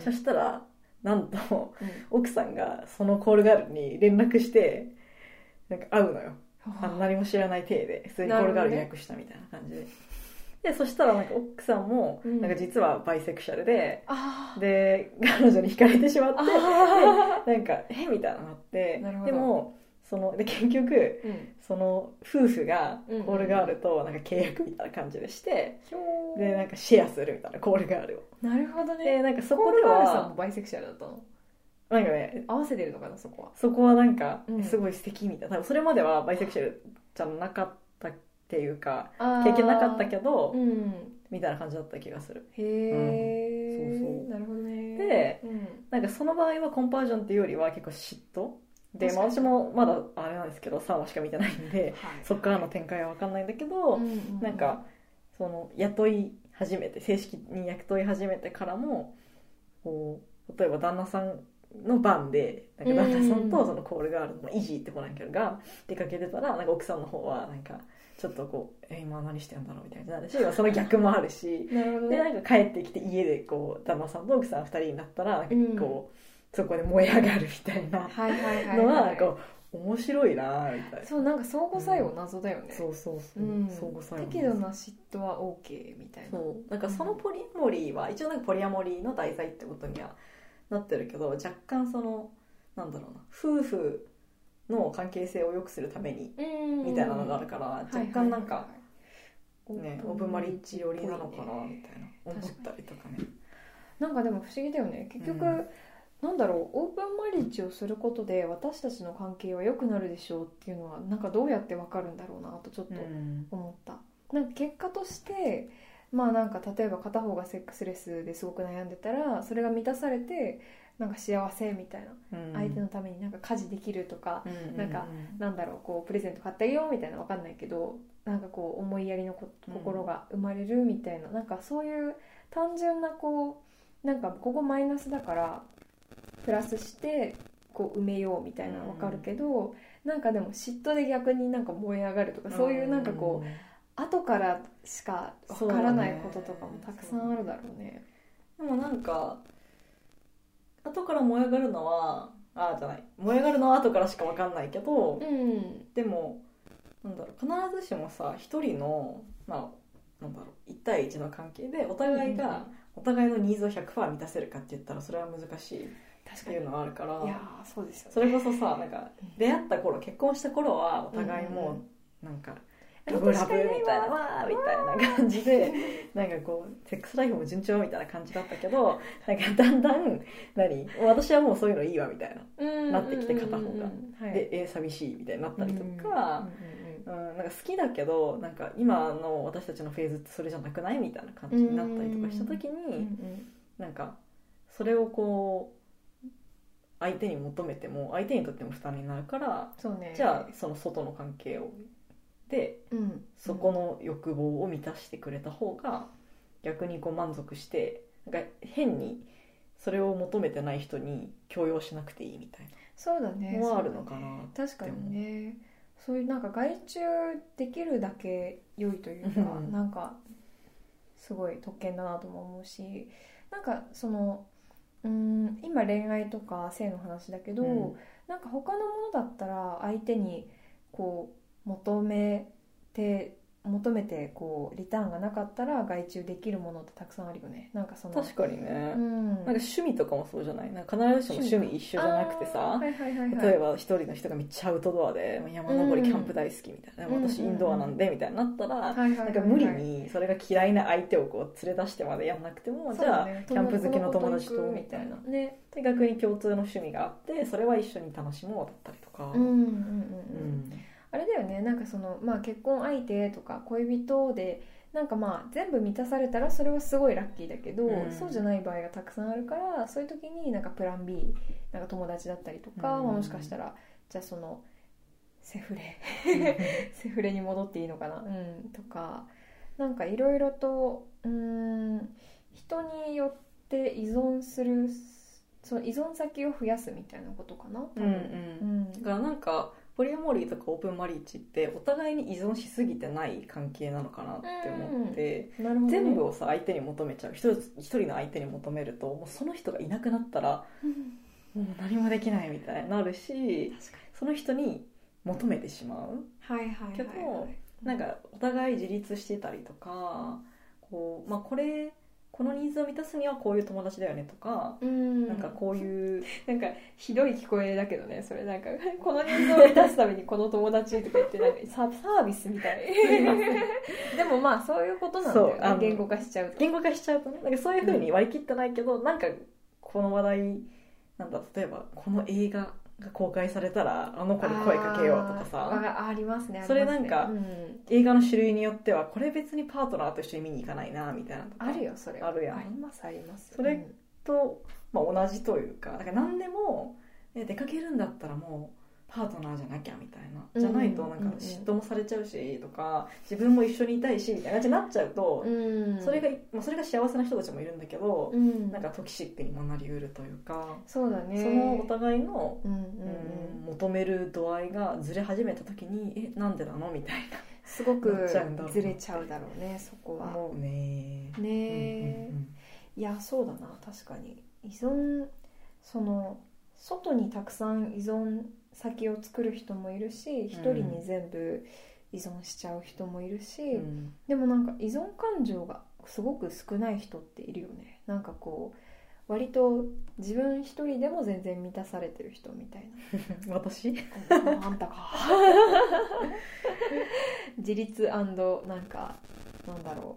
そしたらなんとうん。奥さんがそのコールガールに連絡してなんか会うのよ。あの何も知らない体で普通にコールガール予約したみたいな感じで、でそしたらなんか奥さんもうん。なんか実はバイセクシャルで、あー。で彼女に惹かれてしまってあなんかえ？みたいなのがあってでもそので結局ーうん。その夫婦がうんコールガールとなんか契約みたいな感じでして、ひょー。でなんかシェアするみたいなコールガールを。なるほどでねなんかそこでコールガールさんもはバイセクシャルだったの？なんかね合わせてるのかなそこは。そこはなんかうん。すごい素敵みたいな。多分それまではバイセクシャルじゃなかったっていうか経験なかったけどうん。みたいな感じだった気がする。へえ、うん。そうそう。なるほどね。でうん。なんかその場合はコンパージョンっていうよりは結構嫉妬。で、私もまだあれなんですけど3話しか見てないんではい。そっからの展開は分かんないんだけど、うんうんなんかその雇い始めて正式に雇い始めてからもこう例えば旦那さんの番でなんか旦那さんとそのコールガールのイジーって子なんかが出かけてたらなんか奥さんの方はなんかちょっとこう「え今何してんだろう?」みたいになるしその逆もあるし [LAUGHS] なるほど。ねでなんか帰ってきて家でこう旦那さんと奥さん2人になったらなんかうん。こう、そこで燃え上がるみたいなのははいこう面白いなみたいな。そうなんか相互作用謎だよね。そうそうそう、うん。相互作用適度な嫉妬は OK みたいな。そう。なんかそのポリアモリーは一応なんかポリアモリーの題材ってことにはなってるけど若干そのなんだろうな夫婦の関係性を良くするためにみたいなのがあるから若干なんかねオープンマリッジ寄りなのかなみたいな思ったりとかね。なんかでも不思議だよね。結局、うん。なんだろうオープンマリッジをすることで私たちの関係は良くなるでしょうっていうのはなんかどうやってわかるんだろうなとちょっとうん。思った、なんか結果としてまあなんか例えば片方がセックスレスですごく悩んでたらそれが満たされてなんか幸せみたいなうん。相手のためになんか家事できるとか、うんなんかなんだろうこうプレゼント買ってあげようみたいなのわかんないけどなんかこう思いやりの心が生まれるみたいな、なんかそういう単純なこうなんかここマイナスだからプラスしてこう埋めようみたいなのわかるけど、なんかでも嫉妬で逆になんか燃え上がるとかそういうなんかこう後からしかわからないこととかもたくさんあるだろうね。でもなんか後から燃え上がるのはああじゃない。燃え上がるのは後からしか分かんないけど、うん。でもなんだろう必ずしもさ一人のまあなんだろう1対1の関係でお互いがお互いのニーズを100%満たせるかって言ったらそれは難しいっていうのはあるからいやーそうですよね。それこそさなんか出会った頃結婚した頃はお互いもうなんかラブラブみたいなわーみたいな感じでなんかこうセックスライフも順調みたいな感じだったけどなんかだんだん何私はもうそういうのいいわみたいななってきて片方がはいでえ寂しいみたいになったりとか、うん、なんか好きだけどなんか今の私たちのフェーズってそれじゃなくないみたいな感じになったりとかした時に、うんうんなんかそれをこう相手に求めても相手にとっても負担になるからじゃあその外の関係をでうん。そこの欲望を満たしてくれた方が逆にこう満足してなんか変にそれを求めてない人に強要しなくていいみたいそうだね。のはあるのかなね確かにね。そういうなんか外注できるだけ良いというか、うん。なんかすごい特権だなとも思うしなんかそのうん今恋愛とか性の話だけど、うん。なんか他のものだったら相手にこう求めて求めてこうリターンがなかったら外注できるものってたくさんあるよね。なんかそのな確かにね、うん、なんか趣味とかもそうじゃない？なんか必ずしも趣味一緒じゃなくてさはいはいはいはい、例えば一人の人がめっちゃアウトドアでまあ山登りキャンプ大好きみたいな、うん私インドアなんでみたいになったら、はいはいはいはい。なんか無理にそれが嫌いな相手をこう連れ出してまでやんなくても、じゃあキャンプ好きの友達とみたいな。ね。で逆に共通の趣味があってそれは一緒に楽しもうだったりとか、うんうんうんうん、うんあれだよね。なんかその、まあ、結婚相手とか恋人でなんかまあ全部満たされたらそれはすごいラッキーだけど、うん。そうじゃない場合がたくさんあるからそういう時になんかプラン B なんか友達だったりとか、うん。まあもしかしたらじゃあそのセフレセフレに戻っていいのかな、うん、とかなんかいろいろとうん人によって依存するその依存先を増やすみたいなことかな？多分。うん。うん。だからなんかポリアモリーとかオープンマリッジってお互いに依存しすぎてない関係なのかなって思って、ね。全部をさ相手に求めちゃう一人一人の相手に求めるともうその人がいなくなったらうん。もう何もできないみたいになるしその人に求めてしまう。にはいはいはい。けどなんかお互い自立してたりとかこう、まあ、これこのニーズを満たすにはこういう友達だよねとか、うん。なんかこういう [LAUGHS] なんかひどい聞こえだけどねそれなんか [LAUGHS] このニーズを満たすためにこの友達とか言ってなんかササービスみたい [LAUGHS] でもまあそういうことなんだよね。言語化しちゃうと。言語化しちゃうとね。なんかそういうふうに割り切ってないけど、なんかこの話題なんだ例えばこの映画が公開されたらあの子に声かけようとかさ。あーありますねそれなんかありますね。映画の種類によってはこれ別にパートナーと一緒に見に行かないなみたいなとか。うんあるよそれは。あるやん。ありますあります。それと、まあ、同じというかだから何でもえ出かけるんだったらもうパートナーじゃなきゃみたいな。じゃないとなんか嫉妬もされちゃうしとか自分も一緒にいたいしみたいな感じになっちゃうと、うん。それが、まあ、それが幸せな人たちもいるんだけど、うん。なんかトキシックにもなりうるというか、そうだね。そのお互いの、うん求める度合いがずれ始めた時にえなんでなのみたいすごくずれちゃうだろうねそこは。思うね。ねいやそうだな確かに。依存その外にたくさん依存先を作る人もいるし一人に全部依存しちゃう人もいるし、うん。うんでもなんか依存感情がすごく少ない人っているよね。なんかこう割と自分一人でも全然満たされてる人みたい私な。[LAUGHS] ああんたか。[LAUGHS] 自立なんかなんだろ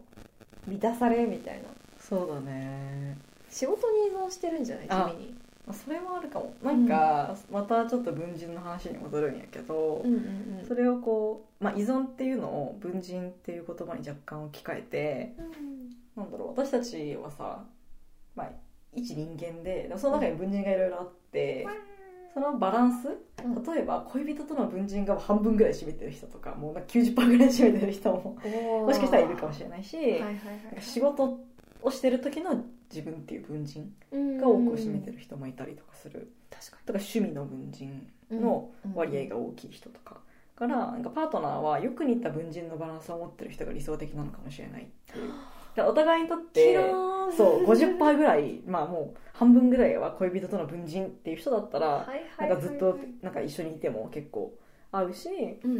う。満たされみたいな。そうだね。仕事に依存してるんじゃない？あ地味に。まあそれもあるかも。なんか、またちょっと文人の話に戻るんやけど、うんうんうん。それをこう、まあ、依存っていうのを文人っていう言葉に若干置き換えてうん。なんだろう私たちはさ、まあ、一人間ででもその中に文人がいろいろあって、そのバランス？うん。例えば恋人との文人が半分ぐらい占めてる人とかもうなんか90%ぐらい占めてる人ももしかしたらいるかもしれないし、はいはいはい仕事をしてる時の自分っていう文人うん。が多くを占めてる人もいたりとかする。確かとか趣味の文人にのうん。割合が大きい人とかからなんかパートナーはよく似た文人のバランスを持ってる人が理想的なのかもしれないっていう。お互いにとってそう50%ぐらいまあもう半分ぐらいは恋人との文人っていう人だったらないんかずっとなんか一緒にいても結構合うし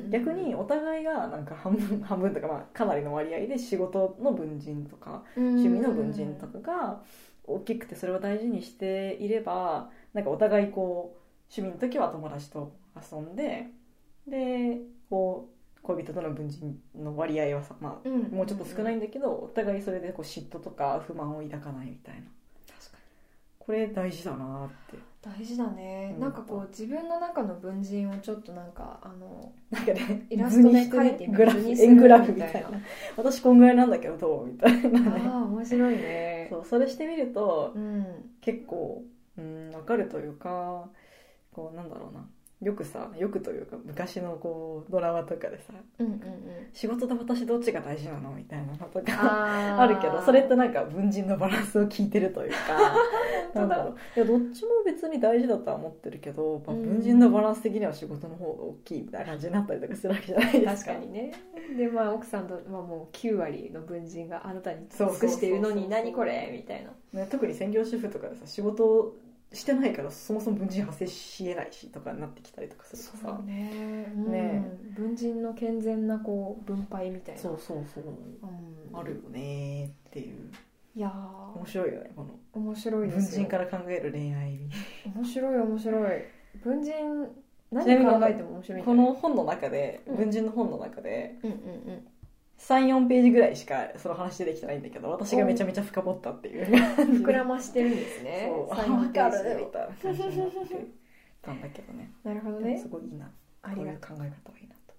逆にお互いがなんか半分 [LAUGHS] 半分とかまあかなりの割合で仕事の文人とか趣味の文人とかが大きくてそれを大事にしていればなんかお互いこう趣味の時は友達と遊んででこう恋人との文人の割合はさ、まあ、もうちょっと少ないんだけどお互いそれでこう嫉妬とか不満を抱かないみたいな。確かこれ大事だなって。に大事だね。うん。なんかこう自分の中の文人をちょっとなんかあのなんかねイラストで描いてみる円グラフみたいな。私こんぐらいなんだけどどうみたいなね。ああ面白いね。そうそれしてみるとうん。結構うん分かるというかこうなんだろうなよくさよくというか昔のこうドラマとかでさうんうんうん。仕事と私どっちが大事なのみたいなのとかあ [LAUGHS] るけどそれってなんか文人のバランスを聞いてるというか [LAUGHS] なんだろう。いやどっちも別に大事だとは思ってるけど、まあ、うん。文人のバランス的には仕事の方が大きいみたいな感じになったりとかするわけじゃないですか。確かにね。でまあ奥さんと、まあ、もう9割の文人があなたに尽くしているのに何これみたいな。ね、特に専業主婦とかでさ仕事をしてないからそもそも文人発生しえないしとかになってきたりとかするとさ。ね。ね。うん。文人の健全なこう分配みたいな。そうそうそう。うん。あるよねっていう。いや面白いよねこの。ー面白い文人から考える恋愛面白い面白い。文人何考えても面白い？この本の中でうん。文人の本の中でうんうんうん34ページぐらいしかその話出てきてないんだけど私がめちゃめちゃ深掘ったっていう。膨らましてるんですね。[LAUGHS] そう。分かるみたいな感じになってたんだけどね。[LAUGHS] なるほどね。すごいいいな。ありがう。いう考え方はいいなと。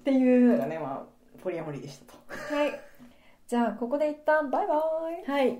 っていうのがねまあポリアモリーでしたと。うはい。じゃあここで一旦バイバイ。はい